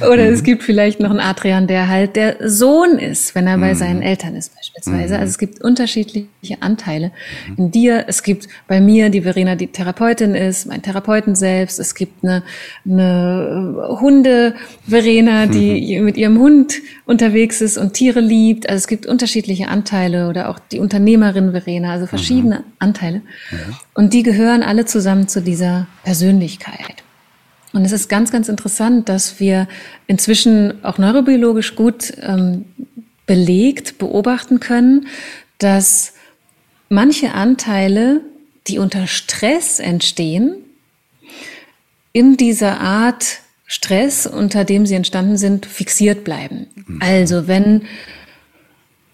Oder mhm. es gibt vielleicht noch einen Adrian, der halt der Sohn ist, wenn er bei mhm. seinen Eltern ist beispielsweise. Mhm. Also es gibt unterschiedliche Anteile mhm. in dir. Es gibt bei mir die Verena, die Therapeutin ist, mein Therapeuten selbst. Es gibt eine, eine Hunde-Verena, die mhm. mit ihrem Hund unterwegs ist und Tiere liebt. Also es gibt unterschiedliche Anteile oder auch die Unternehmerin Verena, also verschiedene Anteile. Und die gehören alle zusammen zu dieser Persönlichkeit. Und es ist ganz, ganz interessant, dass wir inzwischen auch neurobiologisch gut ähm, belegt beobachten können, dass manche Anteile, die unter Stress entstehen, in dieser Art Stress, unter dem sie entstanden sind, fixiert bleiben. Mhm. Also wenn,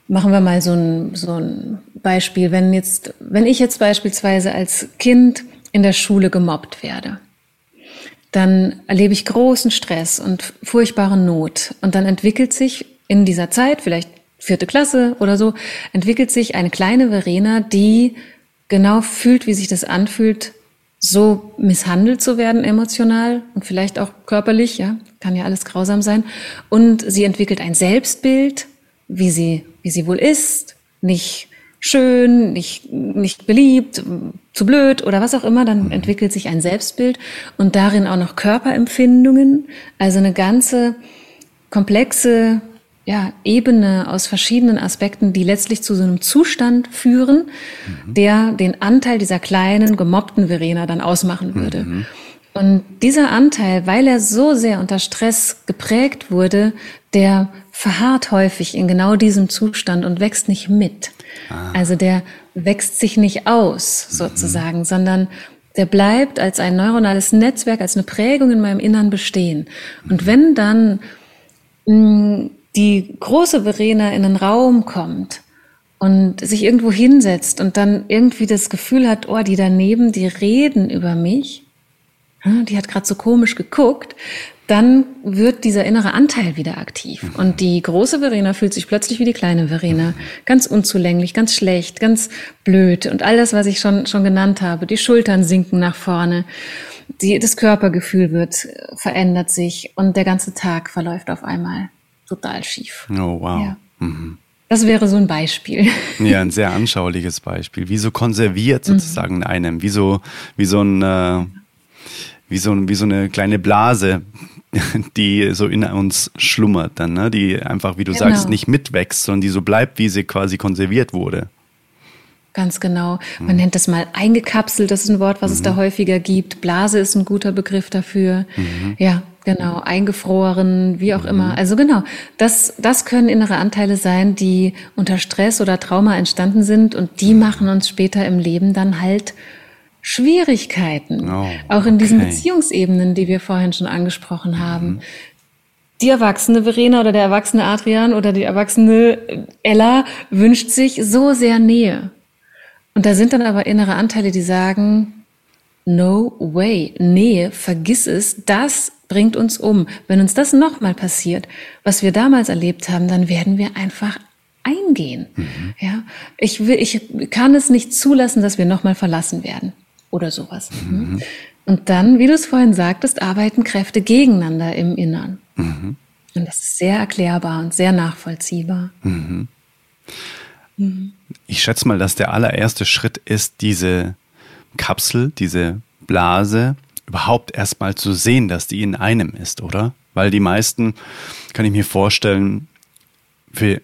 machen wir mal so ein, so ein Beispiel, wenn jetzt, wenn ich jetzt beispielsweise als Kind in der Schule gemobbt werde, dann erlebe ich großen Stress und furchtbare Not. Und dann entwickelt sich in dieser Zeit, vielleicht vierte Klasse oder so, entwickelt sich eine kleine Verena, die genau fühlt, wie sich das anfühlt, so misshandelt zu werden emotional und vielleicht auch körperlich, ja, kann ja alles grausam sein. Und sie entwickelt ein Selbstbild, wie sie, wie sie wohl ist, nicht schön, nicht, nicht beliebt, zu blöd oder was auch immer, dann mhm. entwickelt sich ein Selbstbild und darin auch noch Körperempfindungen, also eine ganze komplexe ja, Ebene aus verschiedenen Aspekten, die letztlich zu so einem Zustand führen, mhm. der den Anteil dieser kleinen, gemobbten Verena dann ausmachen würde. Mhm. Und dieser Anteil, weil er so sehr unter Stress geprägt wurde, der verharrt häufig in genau diesem Zustand und wächst nicht mit. Ah. Also der wächst sich nicht aus, mhm. sozusagen, mhm. sondern der bleibt als ein neuronales Netzwerk, als eine Prägung in meinem Innern bestehen. Und mhm. wenn dann mh, mm, die große Verena in den Raum kommt und sich irgendwo hinsetzt und dann irgendwie das Gefühl hat, oh, die daneben, die reden über mich, die hat gerade so komisch geguckt, dann wird dieser innere Anteil wieder aktiv. Mhm. Und die große Verena fühlt sich plötzlich wie die kleine Verena. Ganz unzulänglich, ganz schlecht, ganz blöd. Und all das, was ich schon, schon genannt habe. Die Schultern sinken nach vorne. Die, das Körpergefühl wird, verändert sich. Und der ganze Tag verläuft auf einmal total schief. Oh, wow. Ja. Mhm. Das wäre so ein Beispiel. Ja, ein sehr anschauliches Beispiel. Wie so konserviert mhm. sozusagen in einem. Wie so, wie so ein, äh, wie so, wie so eine kleine Blase, die so in uns schlummert dann, ne? die einfach, wie du genau. sagst, nicht mitwächst, sondern die so bleibt, wie sie quasi konserviert wurde. Ganz genau. Man mhm. nennt das mal eingekapselt, das ist ein Wort, was mhm. es da häufiger gibt. Blase ist ein guter Begriff dafür. Mhm. Ja, genau. Eingefroren, wie auch immer. Mhm. Also genau, das, das können innere Anteile sein, die unter Stress oder Trauma entstanden sind und die machen uns später im Leben dann halt Schwierigkeiten, oh, auch in diesen Beziehungsebenen, die wir vorhin schon angesprochen haben. Mhm. Die erwachsene Verena oder der erwachsene Adrian oder die erwachsene Ella wünscht sich so sehr Nähe. Und da sind dann aber innere Anteile, die sagen, no way, Nähe, vergiss es, das bringt uns um. Wenn uns das nochmal passiert, was wir damals erlebt haben, dann werden wir einfach eingehen. Mhm. Ja, ich will, ich kann es nicht zulassen, dass wir nochmal verlassen werden oder sowas. Mhm. Und dann, wie du es vorhin sagtest, arbeiten Kräfte gegeneinander im Innern. Mhm. Und das ist sehr erklärbar und sehr nachvollziehbar. Mhm. mhm. Ich schätze mal, dass der allererste Schritt ist, diese Kapsel, diese Blase überhaupt erstmal zu sehen, dass die in einem ist, oder? Weil die meisten, kann ich mir vorstellen, für,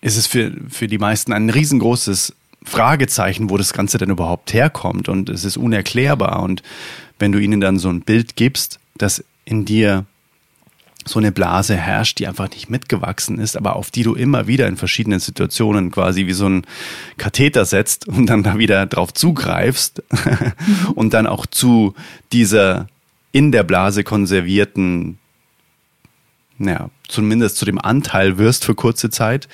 ist es für, für die meisten ein riesengroßes Fragezeichen, wo das Ganze denn überhaupt herkommt. Und es ist unerklärbar. Und wenn du ihnen dann so ein Bild gibst, dass in dir so eine Blase herrscht, die einfach nicht mitgewachsen ist, aber auf die du immer wieder in verschiedenen Situationen quasi wie so ein Katheter setzt und dann da wieder drauf zugreifst mhm. und dann auch zu dieser in der Blase konservierten, naja, zumindest zu dem Anteil wirst für kurze Zeit,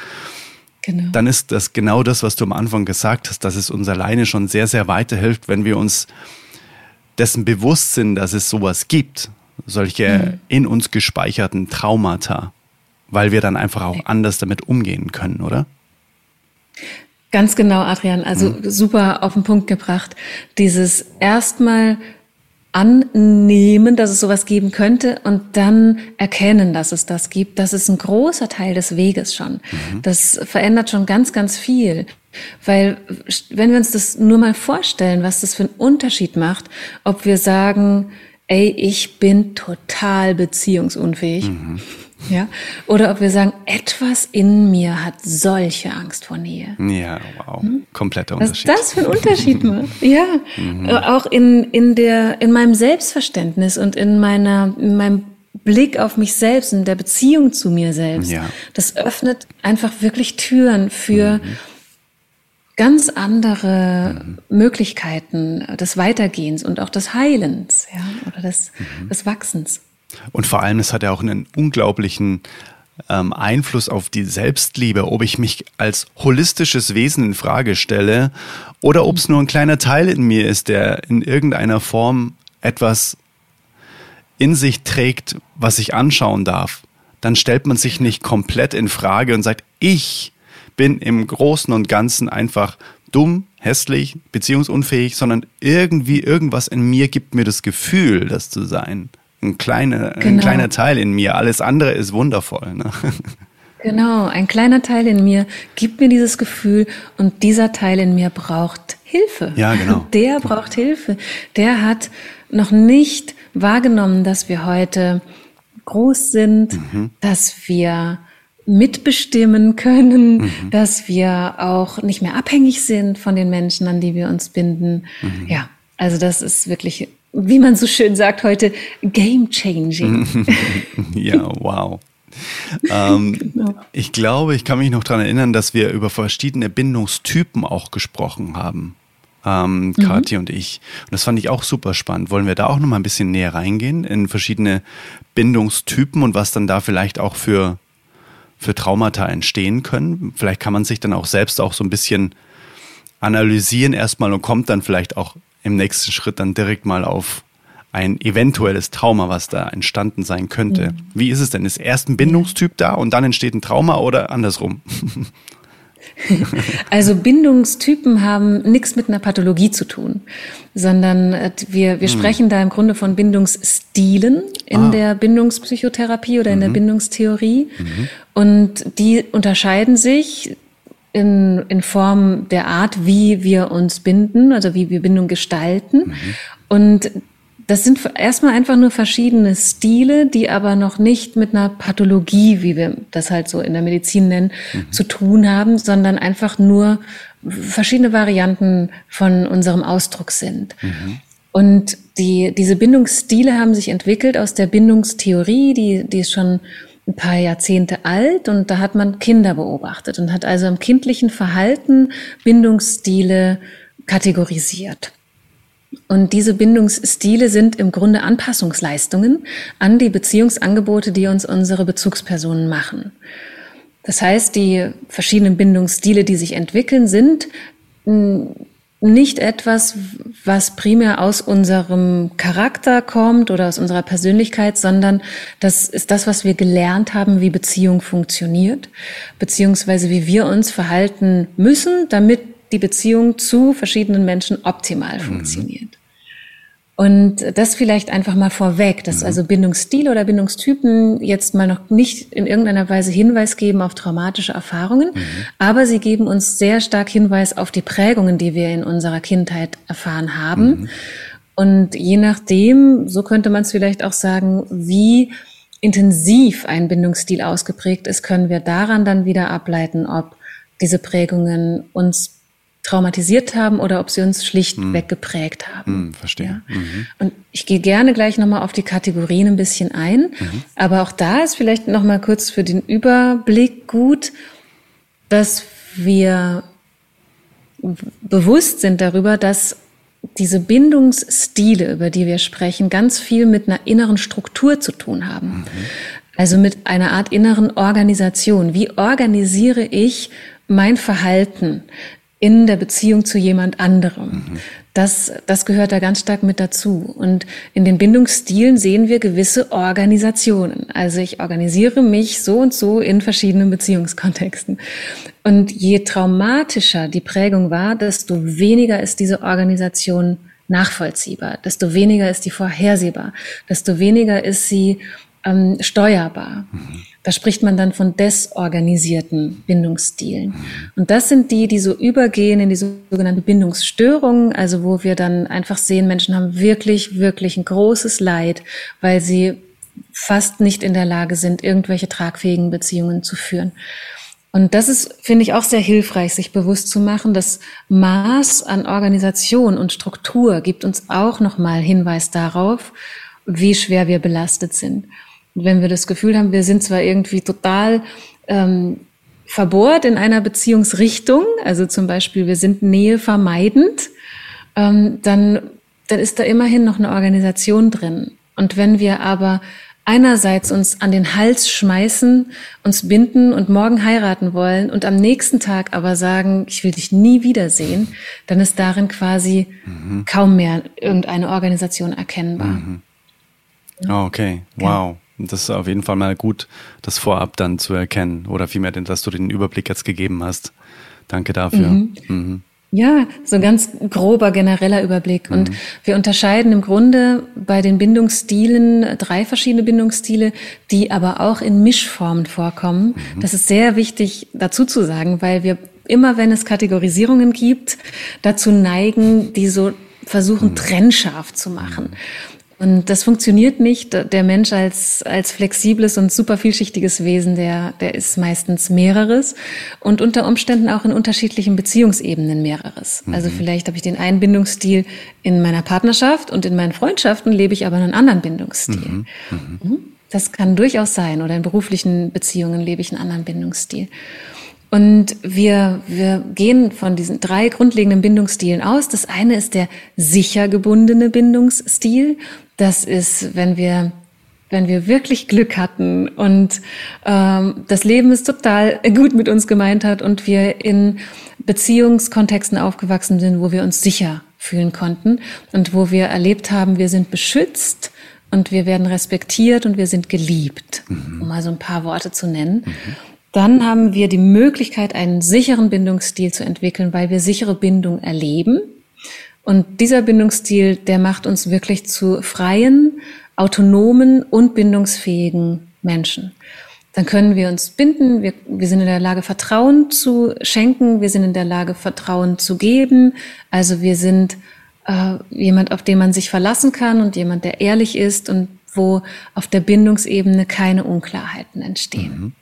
Genau. Dann ist das genau das, was du am Anfang gesagt hast, dass es uns alleine schon sehr, sehr weiterhilft, wenn wir uns dessen bewusst sind, dass es sowas gibt, solche mhm. in uns gespeicherten Traumata, weil wir dann einfach auch anders damit umgehen können, oder? Ganz genau, Adrian. Also mhm. super auf den Punkt gebracht. Dieses erstmal annehmen, dass es sowas geben könnte und dann erkennen, dass es das gibt. Das ist ein großer Teil des Weges schon. Mhm. Das verändert schon ganz, ganz viel. Weil wenn wir uns das nur mal vorstellen, was das für einen Unterschied macht, ob wir sagen, ey, ich bin total beziehungsunfähig. Mhm. Ja, oder ob wir sagen, etwas in mir hat solche Angst vor Nähe. Ja, wow. Hm? Kompletter Unterschied. Was das für einen Unterschied macht. Ja. Mhm. Auch in, in der, in meinem Selbstverständnis und in meiner, in meinem Blick auf mich selbst, in der Beziehung zu mir selbst. Ja. Das öffnet einfach wirklich Türen für, mhm ganz andere mhm. Möglichkeiten des Weitergehens und auch des Heilens, ja, oder des, mhm. des Wachsens. Und vor allem, es hat ja auch einen unglaublichen ähm, Einfluss auf die Selbstliebe, ob ich mich als holistisches Wesen in Frage stelle oder ob es nur ein kleiner Teil in mir ist, der in irgendeiner Form etwas in sich trägt, was ich anschauen darf. Dann stellt man sich nicht komplett in Frage und sagt, ich bin im Großen und Ganzen einfach dumm, hässlich, beziehungsunfähig, sondern irgendwie irgendwas in mir gibt mir das Gefühl, das zu sein. Ein kleiner, genau. ein kleiner Teil in mir. Alles andere ist wundervoll. Ne? Genau, ein kleiner Teil in mir gibt mir dieses Gefühl und dieser Teil in mir braucht Hilfe. Ja, genau. Der braucht Hilfe. Der hat noch nicht wahrgenommen, dass wir heute groß sind, mhm. dass wir mitbestimmen können, mhm. dass wir auch nicht mehr abhängig sind von den Menschen, an die wir uns binden. Mhm. Ja, also das ist wirklich, wie man so schön sagt heute, game changing. ja, wow. ähm, genau. Ich glaube, ich kann mich noch daran erinnern, dass wir über verschiedene Bindungstypen auch gesprochen haben. Ähm, mhm. Kathi und ich. Und das fand ich auch super spannend. Wollen wir da auch noch mal ein bisschen näher reingehen in verschiedene Bindungstypen und was dann da vielleicht auch für für Traumata entstehen können. Vielleicht kann man sich dann auch selbst auch so ein bisschen analysieren erstmal und kommt dann vielleicht auch im nächsten Schritt dann direkt mal auf ein eventuelles Trauma, was da entstanden sein könnte. Mhm. Wie ist es denn? Ist erst ein Bindungstyp da und dann entsteht ein Trauma oder andersrum? Also Bindungstypen haben nichts mit einer Pathologie zu tun, sondern äh, wir, wir hm. sprechen da im Grunde von Bindungsstilen in ah. der Bindungspsychotherapie oder in der mhm. Bindungstheorie. Mhm. Und die unterscheiden sich in, in Form der Art, wie wir uns binden, also wie wir Bindung gestalten. Mhm. Und das sind erstmal einfach nur verschiedene Stile, die aber noch nicht mit einer Pathologie, wie wir das halt so in der Medizin nennen, mhm. zu tun haben, sondern einfach nur verschiedene Varianten von unserem Ausdruck sind. Mhm. Und die, diese Bindungsstile haben sich entwickelt aus der Bindungstheorie, die, die ist schon ein paar Jahrzehnte alt und da hat man Kinder beobachtet und hat also im kindlichen Verhalten Bindungsstile kategorisiert. Und diese Bindungsstile sind im Grunde Anpassungsleistungen an die Beziehungsangebote, die uns unsere Bezugspersonen machen. Das heißt, die verschiedenen Bindungsstile, die sich entwickeln, sind nicht etwas, was primär aus unserem Charakter kommt oder aus unserer Persönlichkeit, sondern das ist das, was wir gelernt haben, wie Beziehung funktioniert, beziehungsweise wie wir uns verhalten müssen, damit die Beziehung zu verschiedenen Menschen optimal mhm. Und das vielleicht einfach mal vorweg, dass mhm. also Bindungsstil oder Bindungstypen jetzt mal noch nicht in irgendeiner Weise Hinweis geben auf traumatische Erfahrungen, mhm. aber sie geben uns sehr stark Hinweis auf die Prägungen, die wir in unserer Kindheit erfahren haben. Mhm. Und je nachdem, so könnte man es vielleicht auch sagen, wie intensiv ein Bindungsstil ausgeprägt ist, können wir daran dann wieder ableiten, ob diese Prägungen uns traumatisiert haben oder ob sie uns schlichtweg hm. geprägt haben. Hm, verstehe. Ja? Mhm. Und ich gehe gerne gleich nochmal auf die Kategorien ein bisschen ein. Mhm. Aber auch da ist vielleicht nochmal kurz für den Überblick gut, dass wir bewusst sind darüber, dass diese Bindungsstile, über die wir sprechen, ganz viel mit einer inneren Struktur zu tun haben. Mhm. Also mit einer Art inneren Organisation. Wie organisiere ich mein Verhalten? In der Beziehung zu jemand anderem. Mhm. Das, das gehört da ganz stark mit dazu. Und in den Bindungsstilen sehen wir gewisse Organisationen. Also ich organisiere mich so und so in verschiedenen Beziehungskontexten. Und je traumatischer die Prägung war, desto weniger ist diese Organisation nachvollziehbar, desto weniger ist die vorhersehbar, desto weniger ist sie ähm, steuerbar. Mhm. Da spricht man dann von desorganisierten Bindungsstilen. Und das sind die, die so übergehen in die sogenannte Bindungsstörung, also wo wir dann einfach sehen, Menschen haben wirklich, wirklich ein großes Leid, weil sie fast nicht in der Lage sind, irgendwelche tragfähigen Beziehungen zu führen. Und das ist, finde ich, auch sehr hilfreich, sich bewusst zu machen. Das Maß an Organisation und Struktur gibt uns auch nochmal Hinweis darauf, wie schwer wir belastet sind. Und wenn wir das Gefühl haben, wir sind zwar irgendwie total ähm, verbohrt in einer Beziehungsrichtung, also zum Beispiel wir sind Nähe vermeidend, ähm, dann, dann ist da immerhin noch eine Organisation drin. Und wenn wir aber einerseits uns an den Hals schmeißen, uns binden und morgen heiraten wollen und am nächsten Tag aber sagen, ich will dich nie wiedersehen, dann ist darin quasi mhm. kaum mehr irgendeine Organisation erkennbar. Mhm. Oh, okay, wow. Das ist auf jeden Fall mal gut, das vorab dann zu erkennen oder vielmehr, dass du den Überblick jetzt gegeben hast. Danke dafür. Mhm. Mhm. Ja, so ein ganz grober genereller Überblick. Und mhm. wir unterscheiden im Grunde bei den Bindungsstilen drei verschiedene Bindungsstile, die aber auch in Mischformen vorkommen. Mhm. Das ist sehr wichtig dazu zu sagen, weil wir immer, wenn es Kategorisierungen gibt, dazu neigen, die so versuchen, mhm. trennscharf zu machen. Und das funktioniert nicht. Der Mensch als, als flexibles und super vielschichtiges Wesen, der, der ist meistens mehreres und unter Umständen auch in unterschiedlichen Beziehungsebenen mehreres. Mhm. Also vielleicht habe ich den einen Bindungsstil in meiner Partnerschaft und in meinen Freundschaften lebe ich aber einen anderen Bindungsstil. Mhm. Mhm. mhm. Das kann durchaus sein. Oder in beruflichen Beziehungen lebe ich einen anderen Bindungsstil. Und wir, wir gehen von diesen drei grundlegenden Bindungsstilen aus. Das eine ist der sicher gebundene Bindungsstil. Das ist, wenn wir wenn wir wirklich Glück hatten und ähm, das Leben ist total gut mit uns gemeint hat und wir in Beziehungskontexten aufgewachsen sind, wo wir uns sicher fühlen konnten und wo wir erlebt haben, wir sind beschützt und wir werden respektiert und wir sind geliebt, mhm. um mal so ein paar Worte zu nennen. Mhm. Dann haben wir die Möglichkeit, einen sicheren Bindungsstil zu entwickeln, weil wir sichere Bindung erleben. Und dieser Bindungsstil, der macht uns wirklich zu freien, autonomen und bindungsfähigen Menschen. Dann können wir uns binden, wir, wir sind in der Lage, Vertrauen zu schenken, wir sind in der Lage, Vertrauen zu geben. Also wir sind äh, jemand, auf den man sich verlassen kann und jemand, der ehrlich ist und wo auf der Bindungsebene keine Unklarheiten entstehen. Mhm.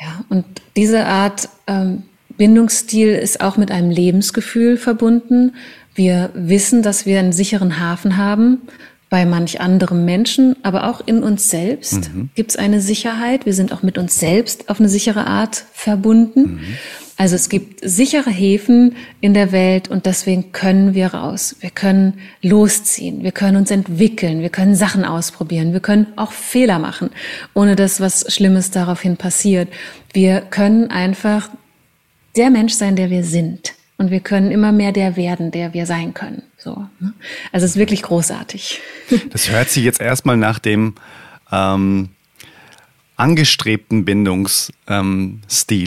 Ja, und diese Art ähm, Bindungsstil ist auch mit einem Lebensgefühl verbunden. Wir wissen, dass wir einen sicheren Hafen haben bei manch anderem Menschen, aber auch in uns selbst mhm. gibt es eine Sicherheit. Wir sind auch mit uns selbst auf eine sichere Art verbunden. Mhm. Also es gibt sichere Häfen in der Welt und deswegen können wir raus. Wir können losziehen, wir können uns entwickeln, wir können Sachen ausprobieren, wir können auch Fehler machen, ohne dass was Schlimmes daraufhin passiert. Wir können einfach der Mensch sein, der wir sind. Und wir können immer mehr der werden, der wir sein können. So. Ne? Also es ist wirklich großartig. Das hört sich jetzt erstmal nach dem ähm, angestrebten Bindungsstil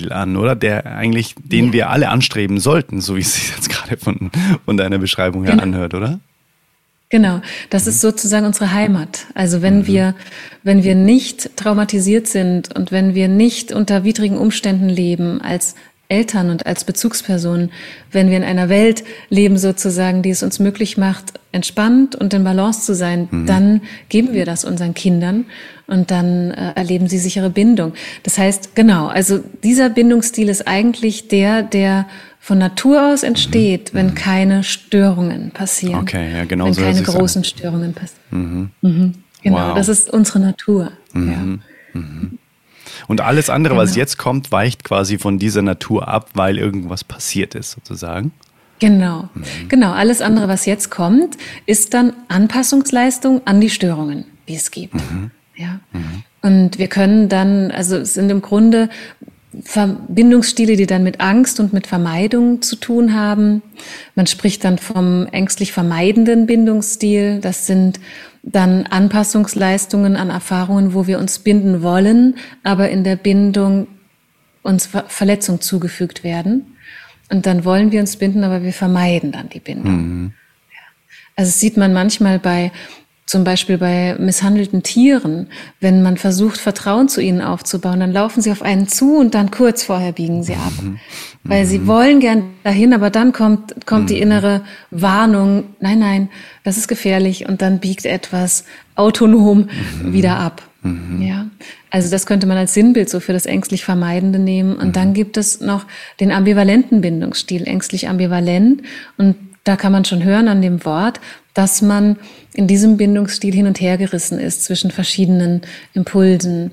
ähm, an, oder? Der eigentlich, den ja. wir alle anstreben sollten, so wie es sich jetzt gerade von, von deiner Beschreibung her genau. anhört, oder? Genau, das ist sozusagen unsere Heimat. Also wenn mhm. wir, wenn wir nicht traumatisiert sind und wenn wir nicht unter widrigen Umständen leben als Eltern und als Bezugspersonen, wenn wir in einer Welt leben sozusagen, die es uns möglich macht, entspannt und in Balance zu sein, mhm. dann geben wir das unseren Kindern und dann äh, erleben sie sichere Bindung. Das heißt, genau, also dieser Bindungsstil ist eigentlich der, der von Natur aus entsteht, mhm. wenn keine Störungen passieren. Okay, ja, genau. Wenn so keine großen Störungen passieren. Mhm. Mhm. Genau, wow. das ist unsere Natur. Mhm. Ja. Mhm. Und alles andere, genau. was jetzt kommt, weicht quasi von dieser Natur ab, weil irgendwas passiert ist, sozusagen. Genau, mhm. genau. Alles andere, was jetzt kommt, ist dann Anpassungsleistung an die Störungen, die es gibt. Mhm. Ja. Mhm. Und wir können dann, also es sind im Grunde Verbindungsstile, die dann mit Angst und mit Vermeidung zu tun haben. Man spricht dann vom ängstlich vermeidenden Bindungsstil. Das sind dann Anpassungsleistungen an Erfahrungen, wo wir uns binden wollen, aber in der Bindung uns Ver Verletzung zugefügt werden. Und dann wollen wir uns binden, aber wir vermeiden dann die Bindung. Mhm. Also das sieht man manchmal bei zum Beispiel bei misshandelten Tieren, wenn man versucht, Vertrauen zu ihnen aufzubauen, dann laufen sie auf einen zu und dann kurz vorher biegen sie ab. Mhm. Weil sie mhm. wollen gern dahin, aber dann kommt, kommt die mhm. innere Warnung, nein, nein, das ist gefährlich und dann biegt etwas autonom mhm. wieder ab. Mhm. Ja. Also das könnte man als Sinnbild so für das ängstlich Vermeidende nehmen. Und dann gibt es noch den ambivalenten Bindungsstil, ängstlich ambivalent. Und da kann man schon hören an dem Wort, dass man in diesem Bindungsstil hin und her gerissen ist zwischen verschiedenen Impulsen.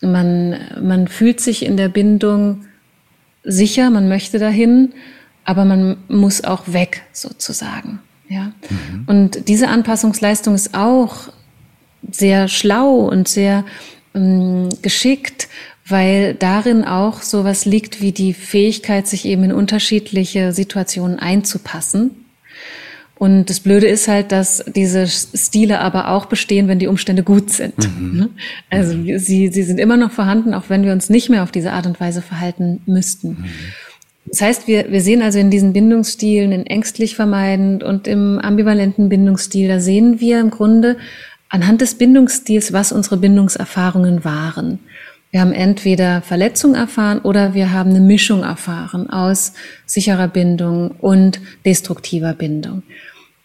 Man, man fühlt sich in der Bindung sicher, man möchte dahin, aber man muss auch weg sozusagen. Ja. Mhm. Und diese Anpassungsleistung ist auch sehr schlau und sehr ähm, geschickt, weil darin auch sowas liegt wie die Fähigkeit, sich eben in unterschiedliche Situationen einzupassen und das Blöde ist halt, dass diese Stile aber auch bestehen, wenn die Umstände gut sind. Mhm. Ne? Also mhm. sie, sie sind immer noch vorhanden, auch wenn wir uns nicht mehr auf diese Art und Weise verhalten müssten. Mhm. Das heißt, wir, wir sehen also in diesen Bindungsstilen, in ängstlich vermeidend und im ambivalenten Bindungsstil, da sehen wir im Grunde anhand des Bindungsstils, was unsere Bindungserfahrungen waren. Wir haben entweder Verletzung erfahren oder wir haben eine Mischung erfahren aus sicherer Bindung und destruktiver Bindung.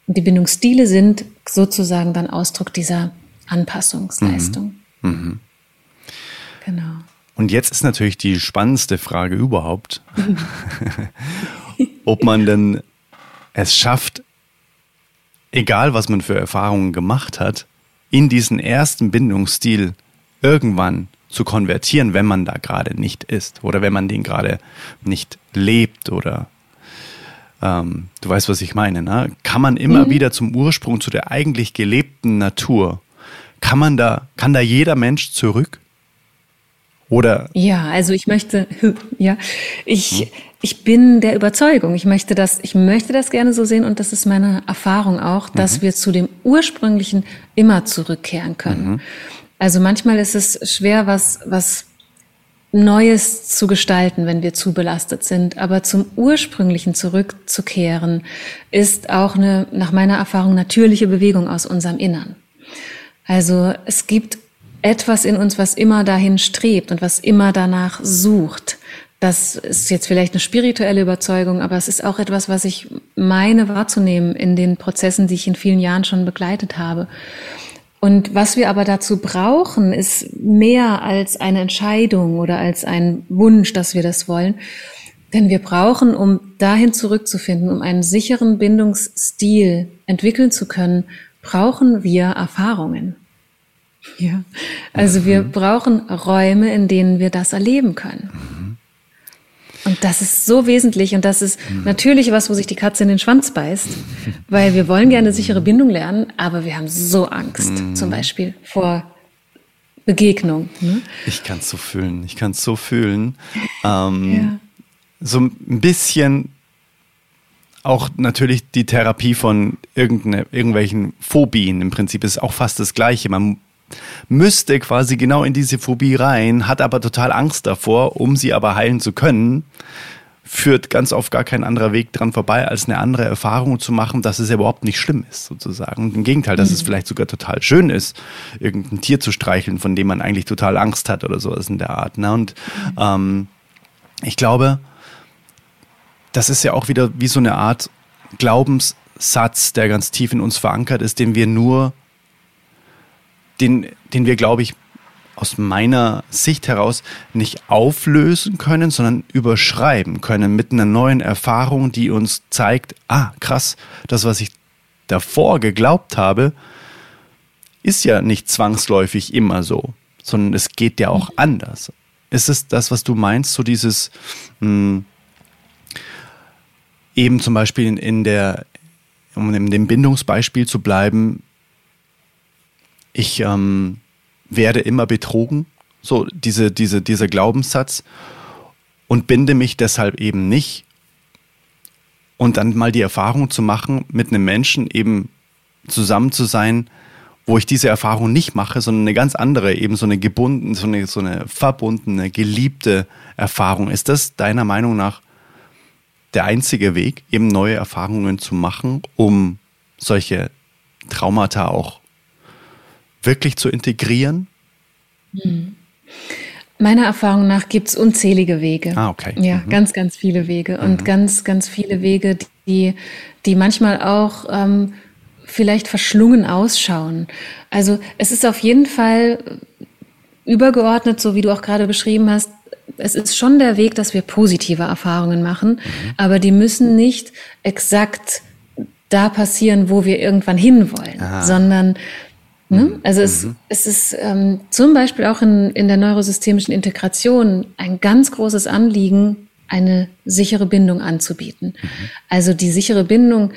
Und die Bindungsstile sind sozusagen dann Ausdruck dieser Anpassungsleistung. Mhm. Mhm. Genau. Und jetzt ist natürlich die spannendste Frage überhaupt, ob man denn es schafft, egal was man für Erfahrungen gemacht hat, in diesen ersten Bindungsstil irgendwann zu konvertieren, wenn man da gerade nicht ist oder wenn man den gerade nicht lebt oder ähm, du weißt, was ich meine, ne? Kann man immer mhm. wieder zum Ursprung, zu der eigentlich gelebten Natur, kann man da, kann da jeder Mensch zurück? Oder? Ja, also ich möchte, ja, ich, hm? ich bin der Überzeugung, ich möchte das, ich möchte das gerne so sehen und das ist meine Erfahrung auch, dass mhm. wir zu dem Ursprünglichen immer zurückkehren können. Mhm. Also manchmal ist es schwer, was, was Neues zu gestalten, wenn wir zu belastet sind. Aber zum Ursprünglichen zurückzukehren, ist auch eine, nach meiner Erfahrung, natürliche Bewegung aus unserem Innern. Also es gibt etwas in uns, was immer dahin strebt und was immer danach sucht. Das ist jetzt vielleicht eine spirituelle Überzeugung, aber es ist auch etwas, was ich meine wahrzunehmen in den Prozessen, die ich in vielen Jahren schon begleitet habe. Und was wir aber dazu brauchen, ist mehr als eine Entscheidung oder als ein Wunsch, dass wir das wollen. Denn wir brauchen, um dahin zurückzufinden, um einen sicheren Bindungsstil entwickeln zu können, brauchen wir Erfahrungen. Ja, also wir mhm. brauchen Räume, in denen wir das erleben können. Und das ist so wesentlich und das ist mhm. natürlich was, wo sich die Katze in den Schwanz beißt, weil wir wollen gerne sichere Bindung lernen, aber wir haben so Angst, mhm. zum Beispiel vor Begegnung. Ne? Ich kann es so fühlen, ich kann es so fühlen. Ähm, ja. So ein bisschen auch natürlich die Therapie von irgendwelchen Phobien im Prinzip ist auch fast das Gleiche. Man müsste quasi genau in diese Phobie rein, hat aber total Angst davor, um sie aber heilen zu können, führt ganz oft gar kein anderer Weg dran vorbei, als eine andere Erfahrung zu machen, dass es ja überhaupt nicht schlimm ist, sozusagen. Und Im Gegenteil, dass mhm. es vielleicht sogar total schön ist, irgendein Tier zu streicheln, von dem man eigentlich total Angst hat oder sowas in der Art. Ne? Und mhm. ähm, ich glaube, das ist ja auch wieder wie so eine Art Glaubenssatz, der ganz tief in uns verankert ist, den wir nur den, den wir, glaube ich, aus meiner Sicht heraus nicht auflösen können, sondern überschreiben können mit einer neuen Erfahrung, die uns zeigt, ah, krass, das, was ich davor geglaubt habe, ist ja nicht zwangsläufig immer so, sondern es geht ja auch anders. Ist es das, was du meinst, so dieses mh, hm, eben zum Beispiel in, der, um in dem Bindungsbeispiel zu bleiben, ich ähm, werde immer betrogen, so diese, diese, dieser Glaubenssatz und binde mich deshalb eben nicht. Und dann mal die Erfahrung zu machen, mit einem Menschen eben zusammen zu sein, wo ich diese Erfahrung nicht mache, sondern eine ganz andere, eben so eine gebundene, so eine, so eine verbundene, geliebte Erfahrung. Ist das deiner Meinung nach der einzige Weg, eben neue Erfahrungen zu machen, um solche Traumata auch wirklich zu integrieren? Hm. Meiner Erfahrung nach gibt es unzählige Wege. Ah, okay. Ja, mhm. ganz, ganz viele Wege. Und mhm. ganz, ganz viele Wege, die, die manchmal auch ähm, vielleicht verschlungen ausschauen. Also es ist auf jeden Fall übergeordnet, so wie du auch gerade beschrieben hast, es ist schon der Weg, dass wir positive Erfahrungen machen, mhm. aber die müssen nicht exakt da passieren, wo wir irgendwann hinwollen, Aha. sondern Ne? Mhm. Also es, mhm. es ist ähm, zum Beispiel auch in, in der neurosystemischen Integration ein ganz großes Anliegen, eine sichere Bindung anzubieten. Mhm. Also die sichere Bindung,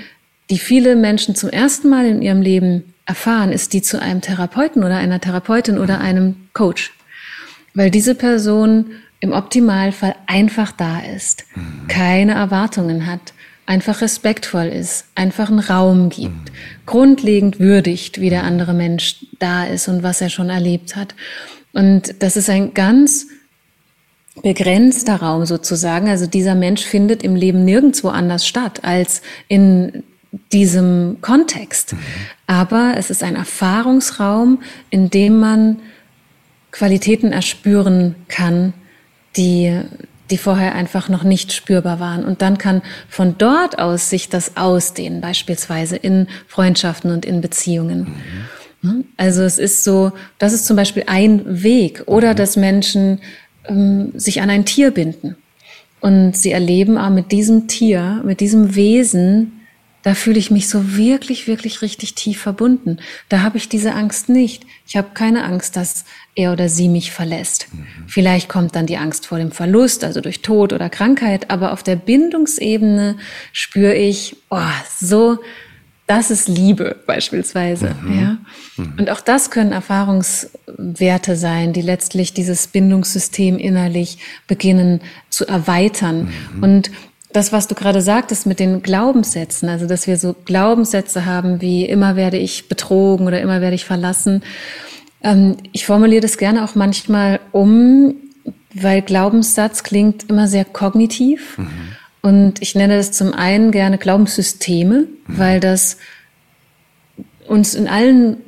die viele Menschen zum ersten Mal in ihrem Leben erfahren, ist die zu einem Therapeuten oder einer Therapeutin oder einem Coach. Weil diese Person im Optimalfall einfach da ist, mhm. keine Erwartungen hat, einfach respektvoll ist, einfach einen Raum gibt, mhm. grundlegend würdigt, wie der andere Mensch da ist und was er schon erlebt hat. Und das ist ein ganz begrenzter Raum sozusagen. Also dieser Mensch findet im Leben nirgendwo anders statt als in diesem Kontext. Mhm. Aber es ist ein Erfahrungsraum, in dem man Qualitäten erspüren kann, die die vorher einfach noch nicht spürbar waren. Und dann kann von dort aus sich das ausdehnen, beispielsweise in Freundschaften und in Beziehungen. Mhm. Also es ist so, das ist zum Beispiel ein Weg. Oder mhm. dass Menschen ähm, sich an ein Tier binden. Und sie erleben auch mit diesem Tier, mit diesem Wesen, da fühle ich mich so wirklich, wirklich richtig tief verbunden. Da habe ich diese Angst nicht. Ich habe keine Angst, dass er oder sie mich verlässt. Mhm. Vielleicht kommt dann die Angst vor dem Verlust, also durch Tod oder Krankheit, aber auf der Bindungsebene spüre ich, oh, so, das ist Liebe beispielsweise. Mhm. Ja? Mhm. Und auch das können Erfahrungswerte sein, die letztlich dieses Bindungssystem innerlich beginnen zu erweitern. Mhm. Und das, was du gerade sagtest mit den Glaubenssätzen, also dass wir so Glaubenssätze haben wie immer werde ich betrogen oder immer werde ich verlassen. Ähm, ich formuliere das gerne auch manchmal um, weil Glaubenssatz klingt immer sehr kognitiv. Mhm. Und ich nenne das zum einen gerne Glaubenssysteme, mhm. weil das uns in allen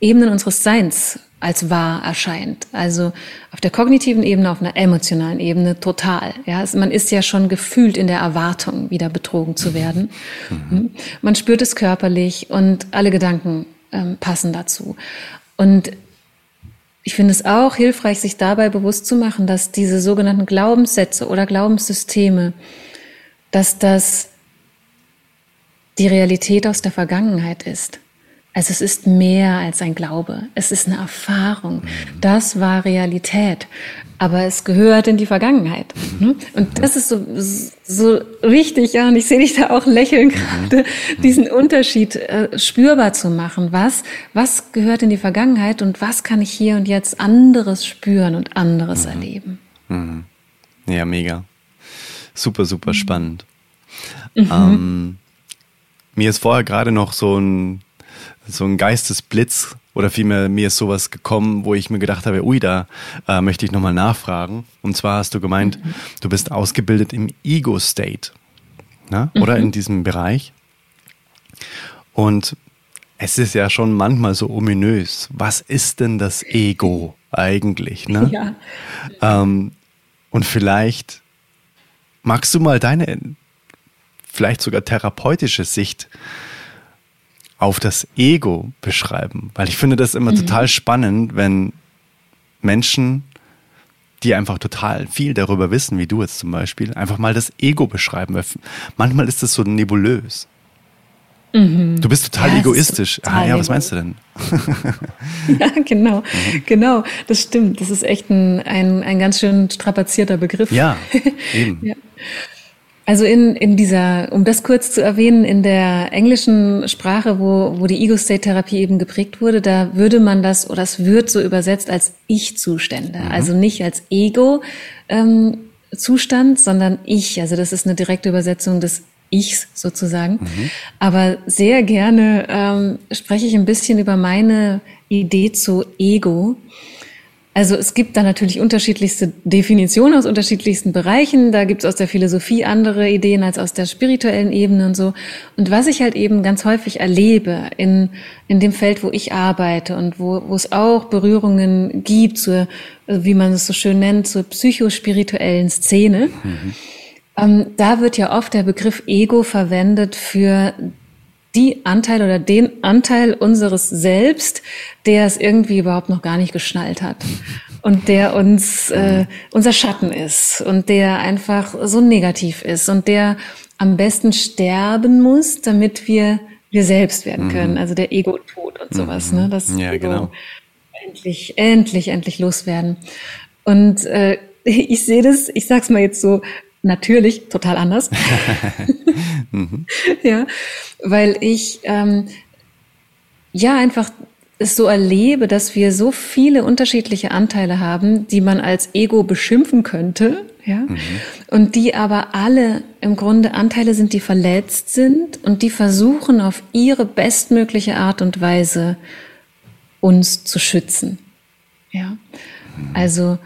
Ebenen unseres Seins als wahr erscheint. Also auf der kognitiven Ebene, auf einer emotionalen Ebene total. Ja, man ist ja schon gefühlt in der Erwartung, wieder betrogen zu werden. Mhm. Hm? Man spürt es körperlich und alle Gedanken ähm, passen dazu. Und ich finde es auch hilfreich, sich dabei bewusst zu machen, dass diese sogenannten Glaubenssätze oder Glaubenssysteme, dass das die Realität aus der Vergangenheit ist. Also es ist mehr als ein Glaube. Es ist eine Erfahrung. Das war Realität. Aber es gehört in die Vergangenheit. Ne? Und das ist so, so wichtig, ja. Und ich sehe dich da auch lächeln gerade, diesen Unterschied äh, spürbar zu machen. Was, was gehört in die Vergangenheit und was kann ich hier und jetzt anderes spüren und anderes mhm. erleben? Mhm. Ja, mega. Super, super spannend. Mhm. Ähm, mir ist vorher gerade noch so ein so ein Geistesblitz oder vielmehr mir ist sowas gekommen, wo ich mir gedacht habe, ui, da äh, möchte ich nochmal nachfragen. Und zwar hast du gemeint, mhm. du bist ausgebildet im Ego-State, ne? oder mhm. in diesem Bereich. Und es ist ja schon manchmal so ominös. Was ist denn das Ego eigentlich? Ne? Ja. Ähm, und vielleicht magst du mal deine, vielleicht sogar therapeutische Sicht auf das Ego beschreiben? Weil ich finde das immer mhm. total spannend, wenn Menschen, die einfach total viel darüber wissen, wie du jetzt zum Beispiel, einfach mal das Ego beschreiben. Weil manchmal ist das so nebulös. Mhm. Du bist total ja, egoistisch. Total ah, ja, was meinst du denn? ja, genau, mhm. genau, das stimmt. Das ist echt ein, ein, ein ganz schön strapazierter Begriff. Ja, eben. ja. Also in, in dieser, um das kurz zu erwähnen, in der englischen Sprache, wo, wo die Ego-State-Therapie eben geprägt wurde, da würde man das, oder es wird so übersetzt als Ich-Zustände. Mhm. Also nicht als Ego-Zustand, ähm, sondern Ich. Also das ist eine direkte Übersetzung des Ichs sozusagen. Mhm. Aber sehr gerne ähm, spreche ich ein bisschen über meine Idee zu Ego. Also es gibt da natürlich unterschiedlichste Definitionen aus unterschiedlichsten Bereichen. Da gibt es aus der Philosophie andere Ideen als aus der spirituellen Ebene und so. Und was ich halt eben ganz häufig erlebe in, in dem Feld, wo ich arbeite und wo, wo es auch Berührungen gibt zur, wie man es so schön nennt, zur psychospirituellen Szene. Mhm. Ähm, da wird ja oft der Begriff Ego verwendet für die Anteil oder den Anteil unseres Selbst, der es irgendwie überhaupt noch gar nicht geschnallt hat und der uns äh, unser Schatten ist und der einfach so negativ ist und der am besten sterben muss, damit wir wir selbst werden mhm. können. Also der Ego-Tod und sowas, mhm. ne? Das ja, Ego genau. endlich, endlich, endlich loswerden. Und äh, ich sehe das, ich sag's mal jetzt so natürlich total anders. mhm. Ja, weil ich ähm, ja einfach es so erlebe, dass wir so viele unterschiedliche Anteile haben, die man als Ego beschimpfen könnte, ja, mhm. und die aber alle im Grunde Anteile sind, die verletzt sind und die versuchen auf ihre bestmögliche Art und Weise uns zu schützen, ja. Mhm. Also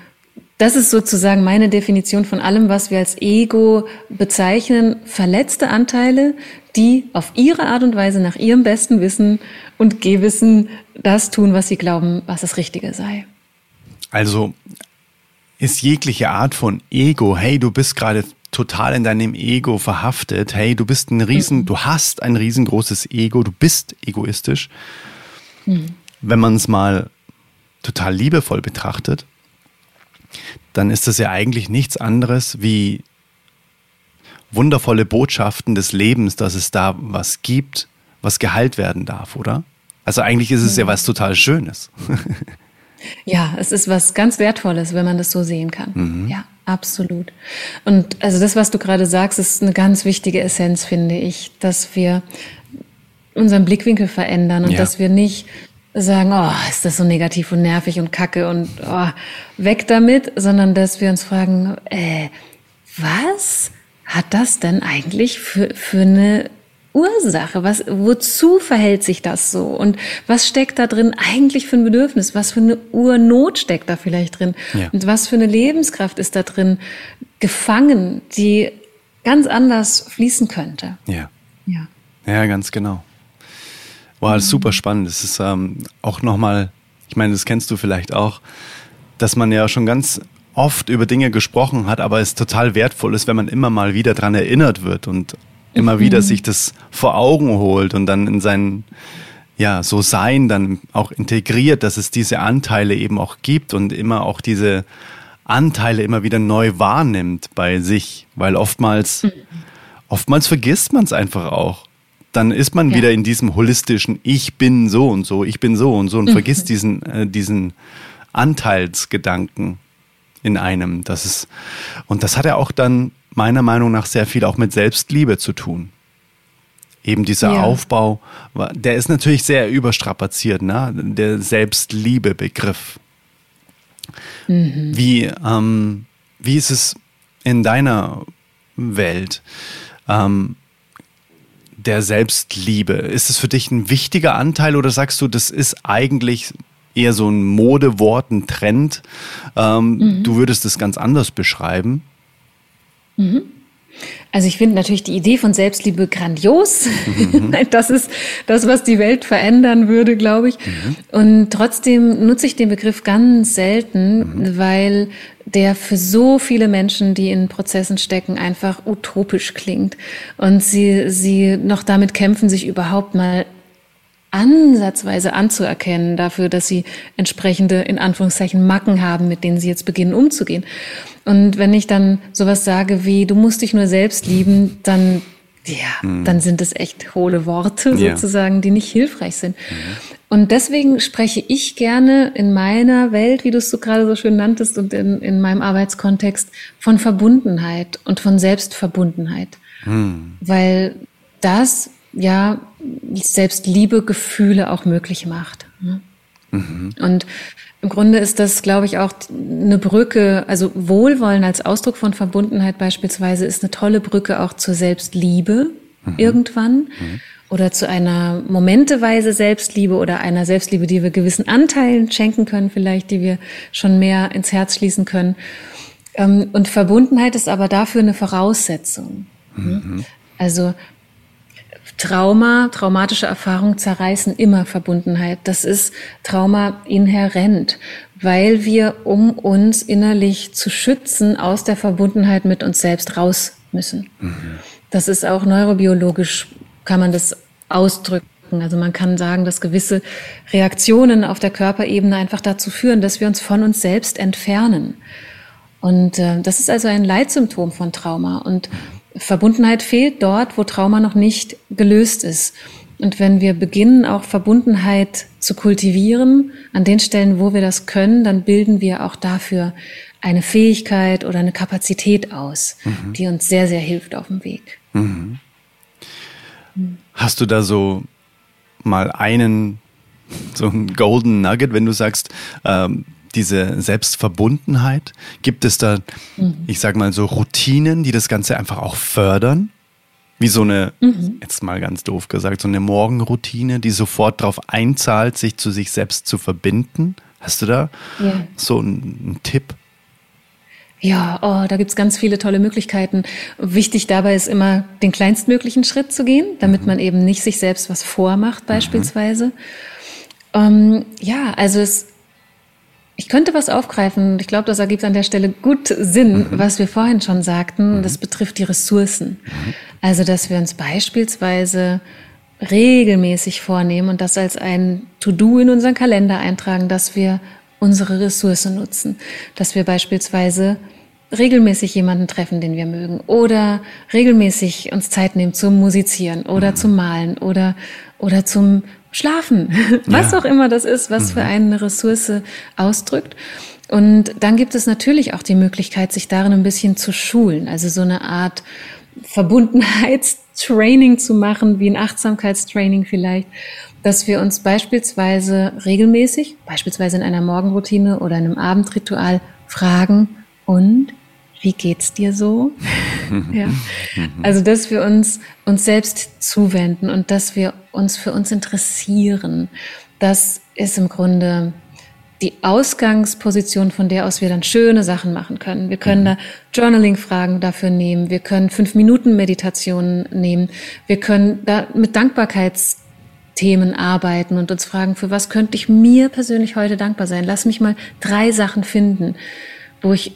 das ist sozusagen meine Definition von allem, was wir als Ego bezeichnen. Verletzte Anteile, die auf ihre Art und Weise nach ihrem besten Wissen und Gewissen das tun, was sie glauben, was das Richtige sei. Also ist jegliche Art von Ego, hey, du bist gerade total in deinem Ego verhaftet, hey, du bist ein Riesen, mhm. du hast ein riesengroßes Ego, du bist egoistisch. Mhm. Wenn man es mal total liebevoll betrachtet, dann ist das ja eigentlich nichts anderes wie wundervolle Botschaften des Lebens, dass es da was gibt, was geheilt werden darf, oder? Also eigentlich ist es ja, ja was total Schönes. ja, es ist was ganz Wertvolles, wenn man das so sehen kann. Mhm. Ja, absolut. Und also das, was du gerade sagst, ist eine ganz wichtige Essenz, finde ich, dass wir unseren Blickwinkel verändern und ja. dass wir nicht sagen, oh, ist das so negativ und nervig und kacke und oh, weg damit, sondern dass wir uns fragen, äh, was hat das denn eigentlich für, für eine Ursache? Was, wozu verhält sich das so? Und was steckt da drin eigentlich für ein Bedürfnis? Was für eine Urnot steckt da vielleicht drin? Ja. Und was für eine Lebenskraft ist da drin gefangen, die ganz anders fließen könnte? Ja. Ja, ja ganz genau. Wow, das ist super spannend. Das ist ähm, auch nochmal, ich meine, das kennst du vielleicht auch, dass man ja schon ganz oft über Dinge gesprochen hat, aber es total wertvoll ist, wenn man immer mal wieder dran erinnert wird und immer mhm. wieder sich das vor Augen holt und dann in sein ja, so sein dann auch integriert, dass es diese Anteile eben auch gibt und immer auch diese Anteile immer wieder neu wahrnimmt bei sich, weil oftmals, mhm. oftmals vergisst man es einfach auch. Dann ist man ja. wieder in diesem holistischen Ich bin so und so, ich bin so und so und mhm. vergisst diesen, äh, diesen Anteilsgedanken in einem. Das ist, und das hat ja auch dann meiner Meinung nach sehr viel auch mit Selbstliebe zu tun. Eben dieser ja. Aufbau, der ist natürlich sehr überstrapaziert, ne? der Selbstliebe-Begriff. Mhm. Wie, ähm, wie ist es in deiner Welt? Ähm, der Selbstliebe. Ist es für dich ein wichtiger Anteil oder sagst du, das ist eigentlich eher so ein Modewort, ein Trend? Ähm, mhm. Du würdest es ganz anders beschreiben? Mhm. Also ich finde natürlich die Idee von Selbstliebe grandios. Mhm. Das ist das, was die Welt verändern würde, glaube ich. Mhm. Und trotzdem nutze ich den Begriff ganz selten, mhm. weil der für so viele Menschen, die in Prozessen stecken, einfach utopisch klingt. Und sie, sie noch damit kämpfen, sich überhaupt mal ansatzweise anzuerkennen dafür, dass sie entsprechende, in Anführungszeichen, Macken haben, mit denen sie jetzt beginnen umzugehen. Und wenn ich dann sowas sage wie, du musst dich nur selbst lieben, dann, ja, mhm. dann sind es echt hohle Worte ja. sozusagen, die nicht hilfreich sind. Mhm. Und deswegen spreche ich gerne in meiner Welt, wie du es so gerade so schön nanntest und in, in meinem Arbeitskontext, von Verbundenheit und von Selbstverbundenheit. Mhm. Weil das ja selbst Liebe, Gefühle auch möglich macht. Ne? Mhm. Und im Grunde ist das, glaube ich, auch eine Brücke, also Wohlwollen als Ausdruck von Verbundenheit beispielsweise ist eine tolle Brücke auch zur Selbstliebe mhm. irgendwann mhm. oder zu einer momenteweise Selbstliebe oder einer Selbstliebe, die wir gewissen Anteilen schenken können, vielleicht, die wir schon mehr ins Herz schließen können. Ähm, und Verbundenheit ist aber dafür eine Voraussetzung. Ne? Mhm. Also Trauma, traumatische Erfahrungen zerreißen immer Verbundenheit. Das ist Trauma inhärent, weil wir, um uns innerlich zu schützen, aus der Verbundenheit mit uns selbst raus müssen. Mhm. Das ist auch neurobiologisch, kann man das ausdrücken. Also man kann sagen, dass gewisse Reaktionen auf der Körperebene einfach dazu führen, dass wir uns von uns selbst entfernen. Und äh, das ist also ein Leitsymptom von Trauma. Und Verbundenheit fehlt dort, wo Trauma noch nicht gelöst ist. Und wenn wir beginnen, auch Verbundenheit zu kultivieren, an den Stellen, wo wir das können, dann bilden wir auch dafür eine Fähigkeit oder eine Kapazität aus, mhm. die uns sehr, sehr hilft auf dem Weg. Mhm. Hast du da so mal einen, so einen Golden Nugget, wenn du sagst, ähm, diese Selbstverbundenheit? Gibt es da, mhm. ich sag mal, so Routinen, die das Ganze einfach auch fördern? Wie so eine, mhm. jetzt mal ganz doof gesagt, so eine Morgenroutine, die sofort darauf einzahlt, sich zu sich selbst zu verbinden? Hast du da ja. so einen, einen Tipp? Ja, oh, da gibt's ganz viele tolle Möglichkeiten. Wichtig dabei ist immer, den kleinstmöglichen Schritt zu gehen, damit mhm. man eben nicht sich selbst was vormacht, mhm. beispielsweise. Mhm. Ähm, ja, also es ich könnte was aufgreifen. Ich glaube, das ergibt an der Stelle gut Sinn, mhm. was wir vorhin schon sagten. Mhm. Das betrifft die Ressourcen. Mhm. Also, dass wir uns beispielsweise regelmäßig vornehmen und das als ein To-Do in unseren Kalender eintragen, dass wir unsere Ressource nutzen. Dass wir beispielsweise regelmäßig jemanden treffen, den wir mögen oder regelmäßig uns Zeit nehmen zum Musizieren oder mhm. zum Malen oder, oder zum Schlafen, was ja. auch immer das ist, was mhm. für eine Ressource ausdrückt. Und dann gibt es natürlich auch die Möglichkeit, sich darin ein bisschen zu schulen, also so eine Art Verbundenheits Training zu machen, wie ein Achtsamkeitstraining vielleicht, dass wir uns beispielsweise regelmäßig, beispielsweise in einer Morgenroutine oder einem Abendritual fragen, und wie geht's dir so? ja. Also, dass wir uns, uns selbst zuwenden und dass wir uns für uns interessieren. Das ist im Grunde die Ausgangsposition, von der aus wir dann schöne Sachen machen können. Wir können mhm. da Journaling-Fragen dafür nehmen. Wir können fünf Minuten Meditationen nehmen. Wir können da mit Dankbarkeitsthemen arbeiten und uns fragen, für was könnte ich mir persönlich heute dankbar sein? Lass mich mal drei Sachen finden, wo ich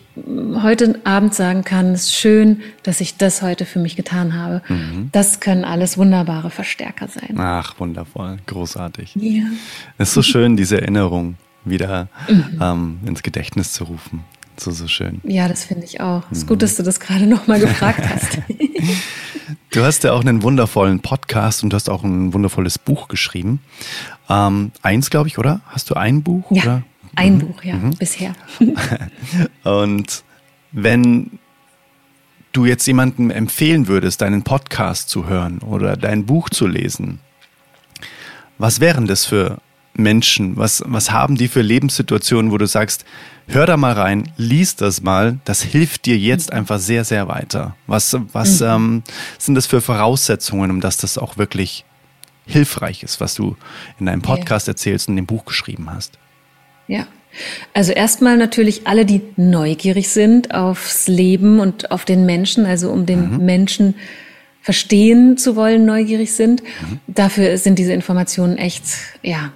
heute Abend sagen kann, es ist schön, dass ich das heute für mich getan habe. Mhm. Das können alles wunderbare Verstärker sein. Ach, wundervoll, großartig. Ja. Es ist so schön, diese Erinnerung wieder mhm. ähm, ins Gedächtnis zu rufen. So, so schön. Ja, das finde ich auch. Es ist gut, dass du das gerade nochmal gefragt hast. du hast ja auch einen wundervollen Podcast und du hast auch ein wundervolles Buch geschrieben. Ähm, eins, glaube ich, oder? Hast du ein Buch? Ja, oder? Ein mhm. Buch, ja, mhm. bisher. und wenn du jetzt jemandem empfehlen würdest, deinen Podcast zu hören oder dein Buch zu lesen, was wären das für Menschen? Was, was haben die für Lebenssituationen, wo du sagst, hör da mal rein, lies das mal, das hilft dir jetzt mhm. einfach sehr, sehr weiter. Was, was mhm. ähm, sind das für Voraussetzungen, um dass das auch wirklich hilfreich ist, was du in deinem Podcast erzählst und in dem Buch geschrieben hast? Ja. Also erstmal natürlich alle, die neugierig sind aufs Leben und auf den Menschen, also um den mhm. Menschen verstehen zu wollen, neugierig sind. Mhm. Dafür sind diese Informationen echt, ja,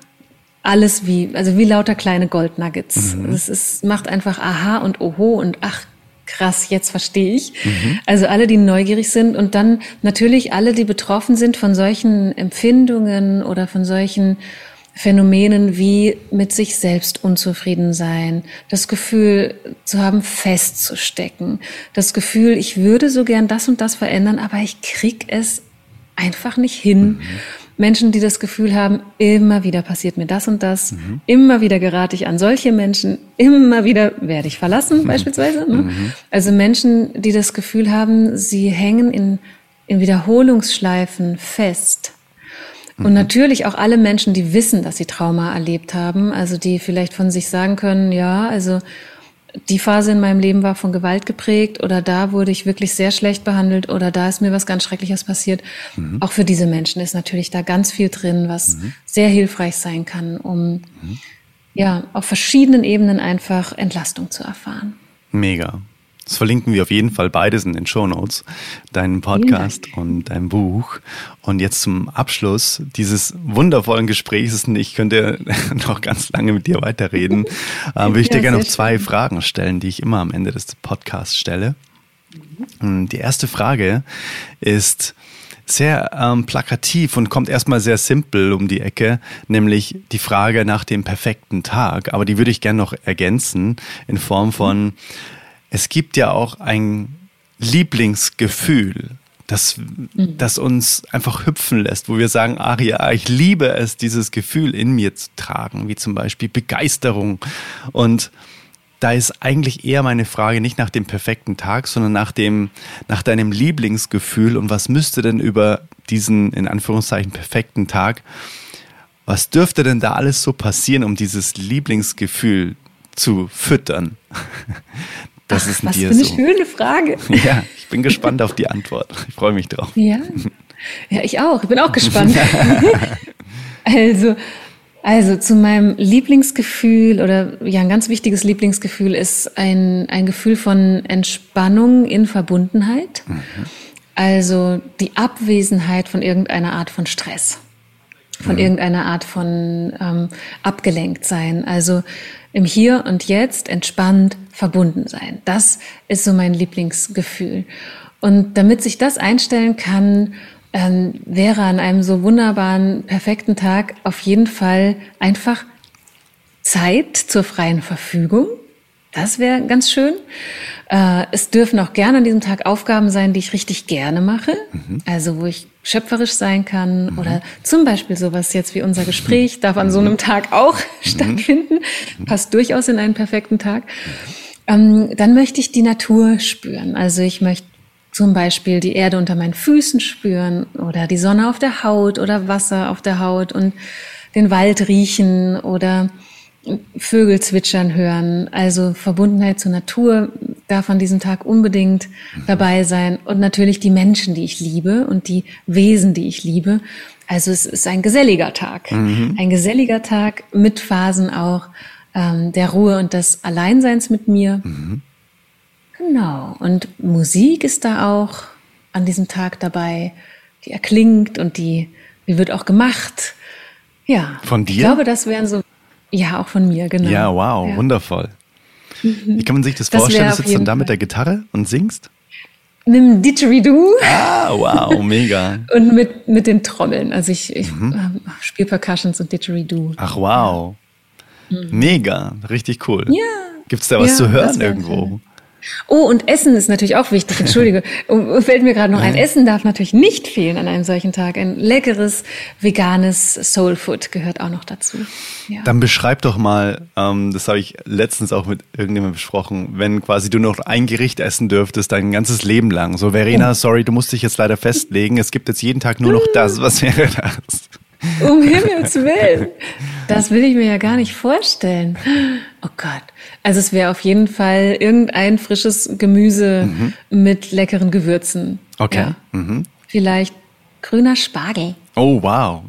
alles wie, also wie lauter kleine Goldnuggets. Mhm. Es ist, macht einfach Aha und Oho und ach, krass, jetzt verstehe ich. Mhm. Also alle, die neugierig sind und dann natürlich alle, die betroffen sind von solchen Empfindungen oder von solchen Phänomenen wie mit sich selbst unzufrieden sein, das Gefühl zu haben, festzustecken, das Gefühl, ich würde so gern das und das verändern, aber ich krieg es einfach nicht hin. Mhm. Menschen, die das Gefühl haben, immer wieder passiert mir das und das, mhm. immer wieder gerate ich an solche Menschen, immer wieder werde ich verlassen, mhm. beispielsweise. Ne? Mhm. Also Menschen, die das Gefühl haben, sie hängen in, in Wiederholungsschleifen fest. Und mhm. natürlich auch alle Menschen, die wissen, dass sie Trauma erlebt haben, also die vielleicht von sich sagen können, ja, also die Phase in meinem Leben war von Gewalt geprägt oder da wurde ich wirklich sehr schlecht behandelt oder da ist mir was ganz Schreckliches passiert. Mhm. Auch für diese Menschen ist natürlich da ganz viel drin, was mhm. sehr hilfreich sein kann, um mhm. ja auf verschiedenen Ebenen einfach Entlastung zu erfahren. Mega. Das verlinken wir auf jeden Fall beides in den Show Notes, deinen Podcast und dein Buch. Und jetzt zum Abschluss dieses wundervollen Gesprächs, ich könnte noch ganz lange mit dir weiterreden, äh, würde ich ja, dir gerne noch zwei schön. Fragen stellen, die ich immer am Ende des Podcasts stelle. Mhm. Die erste Frage ist, sehr ähm, plakativ und kommt erstmal sehr simpel um die Ecke, nämlich die Frage nach dem perfekten Tag. Aber die würde ich gerne noch ergänzen in Form von, mhm es gibt ja auch ein Lieblingsgefühl, das, mhm. das uns einfach hüpfen lässt, wo wir sagen, ach ja, ich liebe es, dieses Gefühl in mir zu tragen, wie zum Beispiel Begeisterung. Und da ist eigentlich eher meine Frage nicht nach dem perfekten Tag, sondern nach dem, nach deinem Lieblingsgefühl und was müsste denn über diesen, in Anführungszeichen, perfekten Tag, was dürfte denn da alles so passieren, um dieses Lieblingsgefühl zu füttern? Das Ach, ist was für eine so. schöne Frage. Ja, ich bin gespannt auf die Antwort. Ich freue mich drauf. Ja, ja ich auch. Ich bin auch gespannt. also, also zu meinem Lieblingsgefühl oder ja, ein ganz wichtiges Lieblingsgefühl ist ein, ein Gefühl von Entspannung in Verbundenheit. Mhm. Also die Abwesenheit von irgendeiner Art von Stress, von mhm. irgendeiner Art von ähm, abgelenkt sein. Also im Hier und Jetzt entspannt verbunden sein. Das ist so mein Lieblingsgefühl. Und damit sich das einstellen kann, ähm, wäre an einem so wunderbaren, perfekten Tag auf jeden Fall einfach Zeit zur freien Verfügung. Das wäre ganz schön. Äh, es dürfen auch gerne an diesem Tag Aufgaben sein, die ich richtig gerne mache. Mhm. Also wo ich schöpferisch sein kann mhm. oder zum Beispiel sowas jetzt wie unser Gespräch darf an so einem Tag auch mhm. stattfinden. Mhm. Passt durchaus in einen perfekten Tag. Ähm, dann möchte ich die Natur spüren. Also ich möchte zum Beispiel die Erde unter meinen Füßen spüren oder die Sonne auf der Haut oder Wasser auf der Haut und den Wald riechen oder Vögel zwitschern hören. Also Verbundenheit zur Natur darf an diesem Tag unbedingt dabei sein und natürlich die Menschen, die ich liebe und die Wesen, die ich liebe. Also es ist ein geselliger Tag, mhm. ein geselliger Tag mit Phasen auch ähm, der Ruhe und des Alleinseins mit mir. Mhm. Genau. Und Musik ist da auch an diesem Tag dabei, die erklingt und die, die wird auch gemacht. Ja. Von dir? Ich glaube, das wären so, ja, auch von mir, genau. Ja, wow, ja. wundervoll. Mhm. Wie kann man sich das, das vorstellen? Du sitzt dann da mit der Gitarre und singst? Mit dem Didgeridoo. Ah, wow, mega. und mit, mit den Trommeln. Also ich, ich mhm. äh, spiele Percussions und Didgeridoo. Ach, wow. Mhm. Mega, richtig cool. Ja. Gibt es da was ja, zu hören irgendwo? Schön. Oh, und Essen ist natürlich auch wichtig. Entschuldige, fällt mir gerade noch ein. Essen darf natürlich nicht fehlen an einem solchen Tag. Ein leckeres, veganes Soul Food gehört auch noch dazu. Ja. Dann beschreib doch mal, ähm, das habe ich letztens auch mit irgendjemandem besprochen, wenn quasi du noch ein Gericht essen dürftest, dein ganzes Leben lang. So, Verena, oh. sorry, du musst dich jetzt leider festlegen. Es gibt jetzt jeden Tag nur noch das. Was wäre das? Um Himmels Willen. Das will ich mir ja gar nicht vorstellen. Oh Gott. Also es wäre auf jeden Fall irgendein frisches Gemüse mhm. mit leckeren Gewürzen. Okay. Ja. Mhm. Vielleicht grüner Spargel. Oh wow.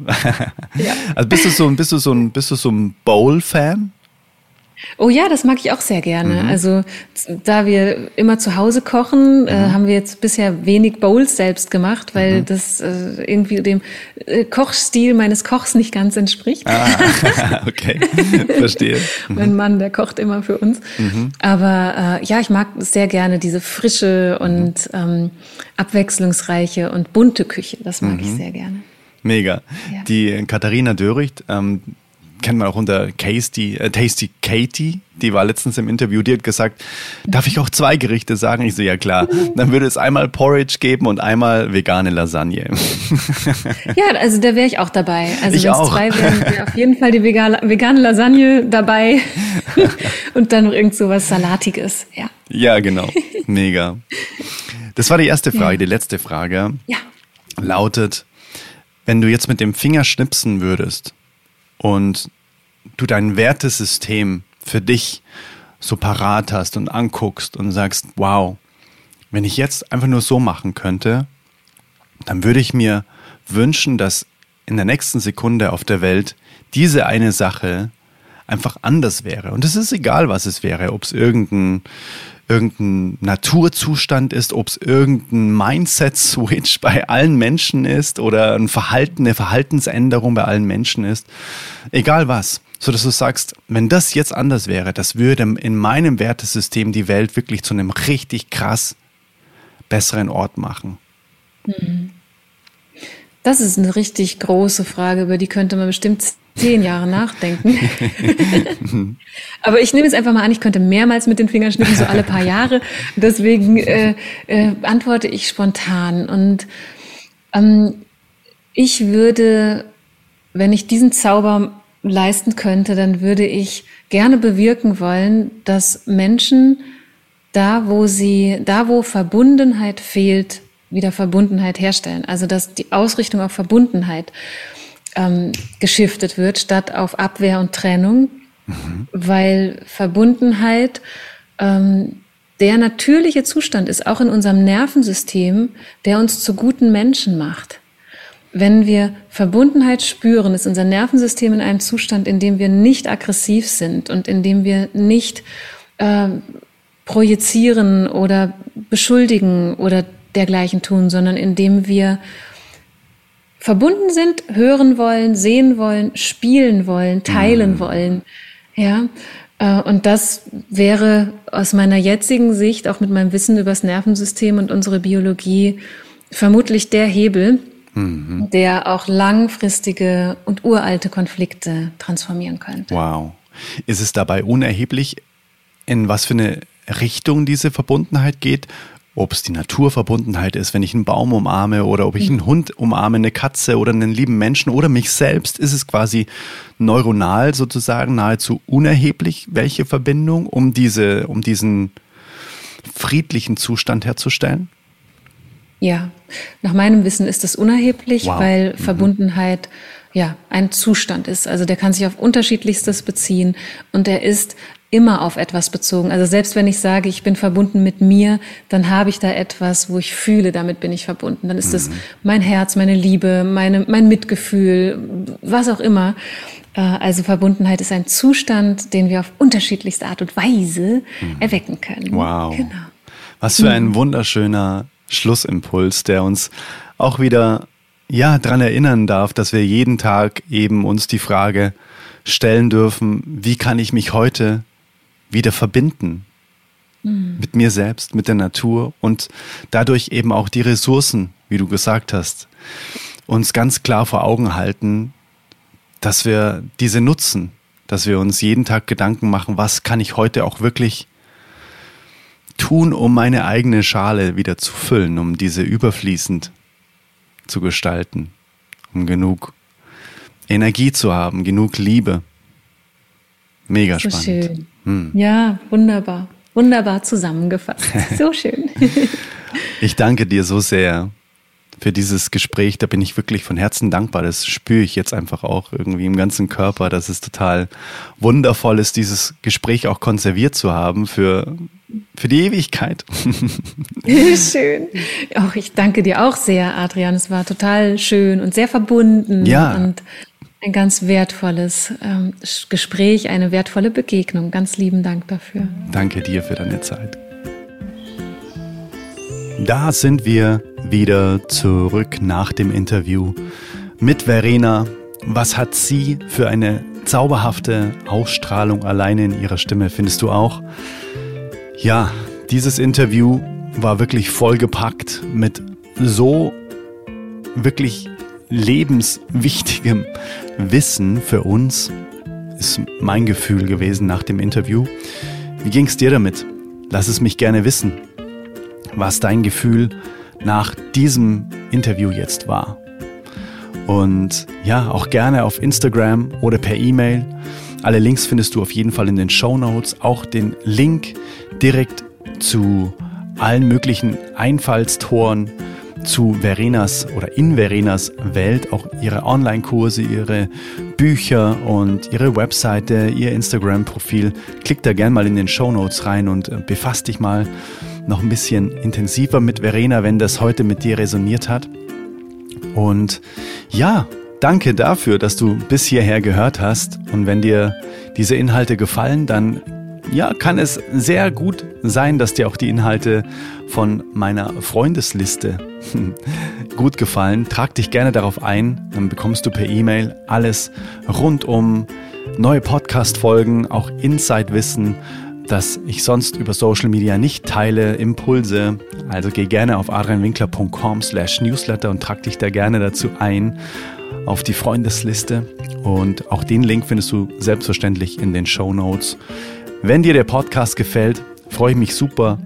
ja. Also bist du so, bist du so ein, bist du so ein Bowl-Fan? Oh ja, das mag ich auch sehr gerne. Mhm. Also da wir immer zu Hause kochen, äh, mhm. äh, haben wir jetzt bisher wenig Bowls selbst gemacht, weil mhm. das äh, irgendwie dem äh, Kochstil meines Kochs nicht ganz entspricht. Ah, okay, verstehe. mein mhm. Mann, der kocht immer für uns. Mhm. Aber äh, ja, ich mag sehr gerne diese frische und mhm. ähm, abwechslungsreiche und bunte Küche. Das mag ich sehr gerne. Mega. Ja. Die Katharina Döricht, ähm, kennt man auch unter Tasty, äh, Tasty Katie, die war letztens im Interview, die hat gesagt, darf ich auch zwei Gerichte sagen? Ich so, ja klar. Dann würde es einmal Porridge geben und einmal vegane Lasagne. Ja, also da wäre ich auch dabei. Also wenn es zwei wären, wäre auf jeden Fall die vegane, vegane Lasagne dabei und dann noch irgend so was Salatiges, ja. Ja, genau. Mega. Das war die erste Frage. Ja. Die letzte Frage ja. lautet, wenn du jetzt mit dem Finger schnipsen würdest, und du dein Wertesystem für dich so parat hast und anguckst und sagst, wow, wenn ich jetzt einfach nur so machen könnte, dann würde ich mir wünschen, dass in der nächsten Sekunde auf der Welt diese eine Sache einfach anders wäre. Und es ist egal, was es wäre, ob es irgendein irgendein Naturzustand ist, ob es irgendein Mindset-Switch bei allen Menschen ist oder ein Verhalten, eine Verhaltensänderung bei allen Menschen ist. Egal was. So dass du sagst, wenn das jetzt anders wäre, das würde in meinem Wertesystem die Welt wirklich zu einem richtig krass besseren Ort machen. Mhm. Das ist eine richtig große Frage, über die könnte man bestimmt zehn Jahre nachdenken. Aber ich nehme es einfach mal an, ich könnte mehrmals mit den Fingern schnippen, so alle paar Jahre. Deswegen äh, äh, antworte ich spontan. Und ähm, ich würde, wenn ich diesen Zauber leisten könnte, dann würde ich gerne bewirken wollen, dass Menschen da, wo sie, da, wo Verbundenheit fehlt, wieder Verbundenheit herstellen. Also dass die Ausrichtung auf Verbundenheit ähm, geschiftet wird, statt auf Abwehr und Trennung, mhm. weil Verbundenheit ähm, der natürliche Zustand ist, auch in unserem Nervensystem, der uns zu guten Menschen macht. Wenn wir Verbundenheit spüren, ist unser Nervensystem in einem Zustand, in dem wir nicht aggressiv sind und in dem wir nicht äh, projizieren oder beschuldigen oder dergleichen tun, sondern in dem wir verbunden sind, hören wollen, sehen wollen, spielen wollen, teilen mhm. wollen. Ja, äh, und das wäre aus meiner jetzigen Sicht, auch mit meinem Wissen über das Nervensystem und unsere Biologie, vermutlich der Hebel, mhm. der auch langfristige und uralte Konflikte transformieren könnte. Wow. Ist es dabei unerheblich, in was für eine Richtung diese Verbundenheit geht? Ob es die Naturverbundenheit ist, wenn ich einen Baum umarme oder ob ich einen Hund umarme, eine Katze oder einen lieben Menschen oder mich selbst, ist es quasi neuronal sozusagen nahezu unerheblich, welche Verbindung, um diese, um diesen friedlichen Zustand herzustellen? Ja, nach meinem Wissen ist das unerheblich, wow. weil mhm. Verbundenheit ja ein Zustand ist. Also der kann sich auf unterschiedlichstes beziehen und der ist immer auf etwas bezogen. Also selbst wenn ich sage, ich bin verbunden mit mir, dann habe ich da etwas, wo ich fühle, damit bin ich verbunden. Dann ist es mhm. mein Herz, meine Liebe, meine, mein Mitgefühl, was auch immer. Äh, also Verbundenheit ist ein Zustand, den wir auf unterschiedlichste Art und Weise mhm. erwecken können. Wow. Genau. Was für ein mhm. wunderschöner Schlussimpuls, der uns auch wieder ja dran erinnern darf, dass wir jeden Tag eben uns die Frage stellen dürfen, wie kann ich mich heute wieder verbinden mhm. mit mir selbst, mit der Natur und dadurch eben auch die Ressourcen, wie du gesagt hast, uns ganz klar vor Augen halten, dass wir diese nutzen, dass wir uns jeden Tag Gedanken machen, was kann ich heute auch wirklich tun, um meine eigene Schale wieder zu füllen, um diese überfließend zu gestalten, um genug Energie zu haben, genug Liebe. Mega so spannend. Schön. Hm. Ja, wunderbar. Wunderbar zusammengefasst. So schön. ich danke dir so sehr für dieses Gespräch. Da bin ich wirklich von Herzen dankbar. Das spüre ich jetzt einfach auch irgendwie im ganzen Körper, dass es total wundervoll ist, dieses Gespräch auch konserviert zu haben für, für die Ewigkeit. schön. Auch ich danke dir auch sehr, Adrian. Es war total schön und sehr verbunden. Ja. Und ein ganz wertvolles ähm, Gespräch, eine wertvolle Begegnung. Ganz lieben Dank dafür. Danke dir für deine Zeit. Da sind wir wieder zurück nach dem Interview mit Verena. Was hat sie für eine zauberhafte Ausstrahlung alleine in ihrer Stimme, findest du auch? Ja, dieses Interview war wirklich vollgepackt mit so wirklich lebenswichtigem Wissen für uns, ist mein Gefühl gewesen nach dem Interview. Wie ging es dir damit? Lass es mich gerne wissen, was dein Gefühl nach diesem Interview jetzt war. Und ja, auch gerne auf Instagram oder per E-Mail. Alle Links findest du auf jeden Fall in den Show Notes. Auch den Link direkt zu allen möglichen Einfallstoren zu Verenas oder in Verenas Welt, auch ihre Online-Kurse, ihre Bücher und ihre Webseite, ihr Instagram-Profil. Klick da gern mal in den Show Notes rein und äh, befasst dich mal noch ein bisschen intensiver mit Verena, wenn das heute mit dir resoniert hat. Und ja, danke dafür, dass du bis hierher gehört hast. Und wenn dir diese Inhalte gefallen, dann ja, kann es sehr gut sein, dass dir auch die Inhalte von meiner Freundesliste gut gefallen. Trag dich gerne darauf ein, dann bekommst du per E-Mail alles rund um neue Podcast-Folgen, auch Inside-Wissen, das ich sonst über Social Media nicht teile, Impulse. Also geh gerne auf adrianwinkler.com slash newsletter und trag dich da gerne dazu ein auf die Freundesliste. Und auch den Link findest du selbstverständlich in den Show Notes. Wenn dir der Podcast gefällt, freue ich mich super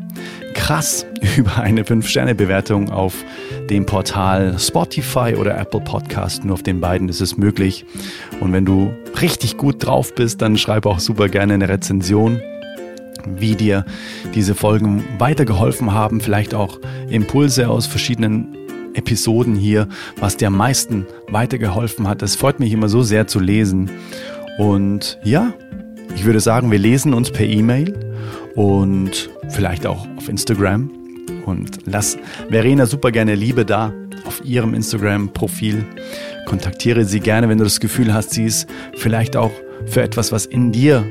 krass über eine 5-Sterne-Bewertung auf dem Portal Spotify oder Apple Podcast. Nur auf den beiden ist es möglich. Und wenn du richtig gut drauf bist, dann schreib auch super gerne eine Rezension, wie dir diese Folgen weitergeholfen haben. Vielleicht auch Impulse aus verschiedenen Episoden hier, was dir am meisten weitergeholfen hat. Das freut mich immer so sehr zu lesen. Und ja, ich würde sagen, wir lesen uns per E-Mail und vielleicht auch auf Instagram. Und lass Verena super gerne Liebe da auf ihrem Instagram-Profil. Kontaktiere sie gerne, wenn du das Gefühl hast, sie ist vielleicht auch für etwas, was in dir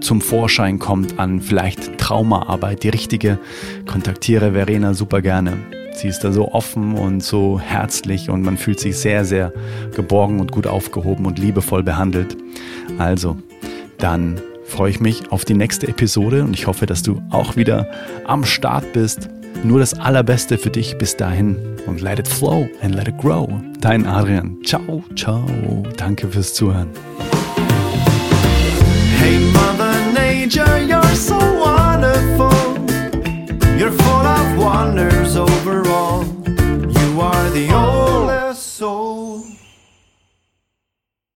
zum Vorschein kommt, an vielleicht Traumaarbeit, die richtige. Kontaktiere Verena super gerne. Sie ist da so offen und so herzlich und man fühlt sich sehr, sehr geborgen und gut aufgehoben und liebevoll behandelt. Also, dann freue ich mich auf die nächste Episode und ich hoffe, dass du auch wieder am Start bist. Nur das Allerbeste für dich bis dahin und let it flow and let it grow. Dein Adrian. Ciao, ciao. Danke fürs Zuhören. teacher, you're so wonderful. You're full of wonders overall. You are the only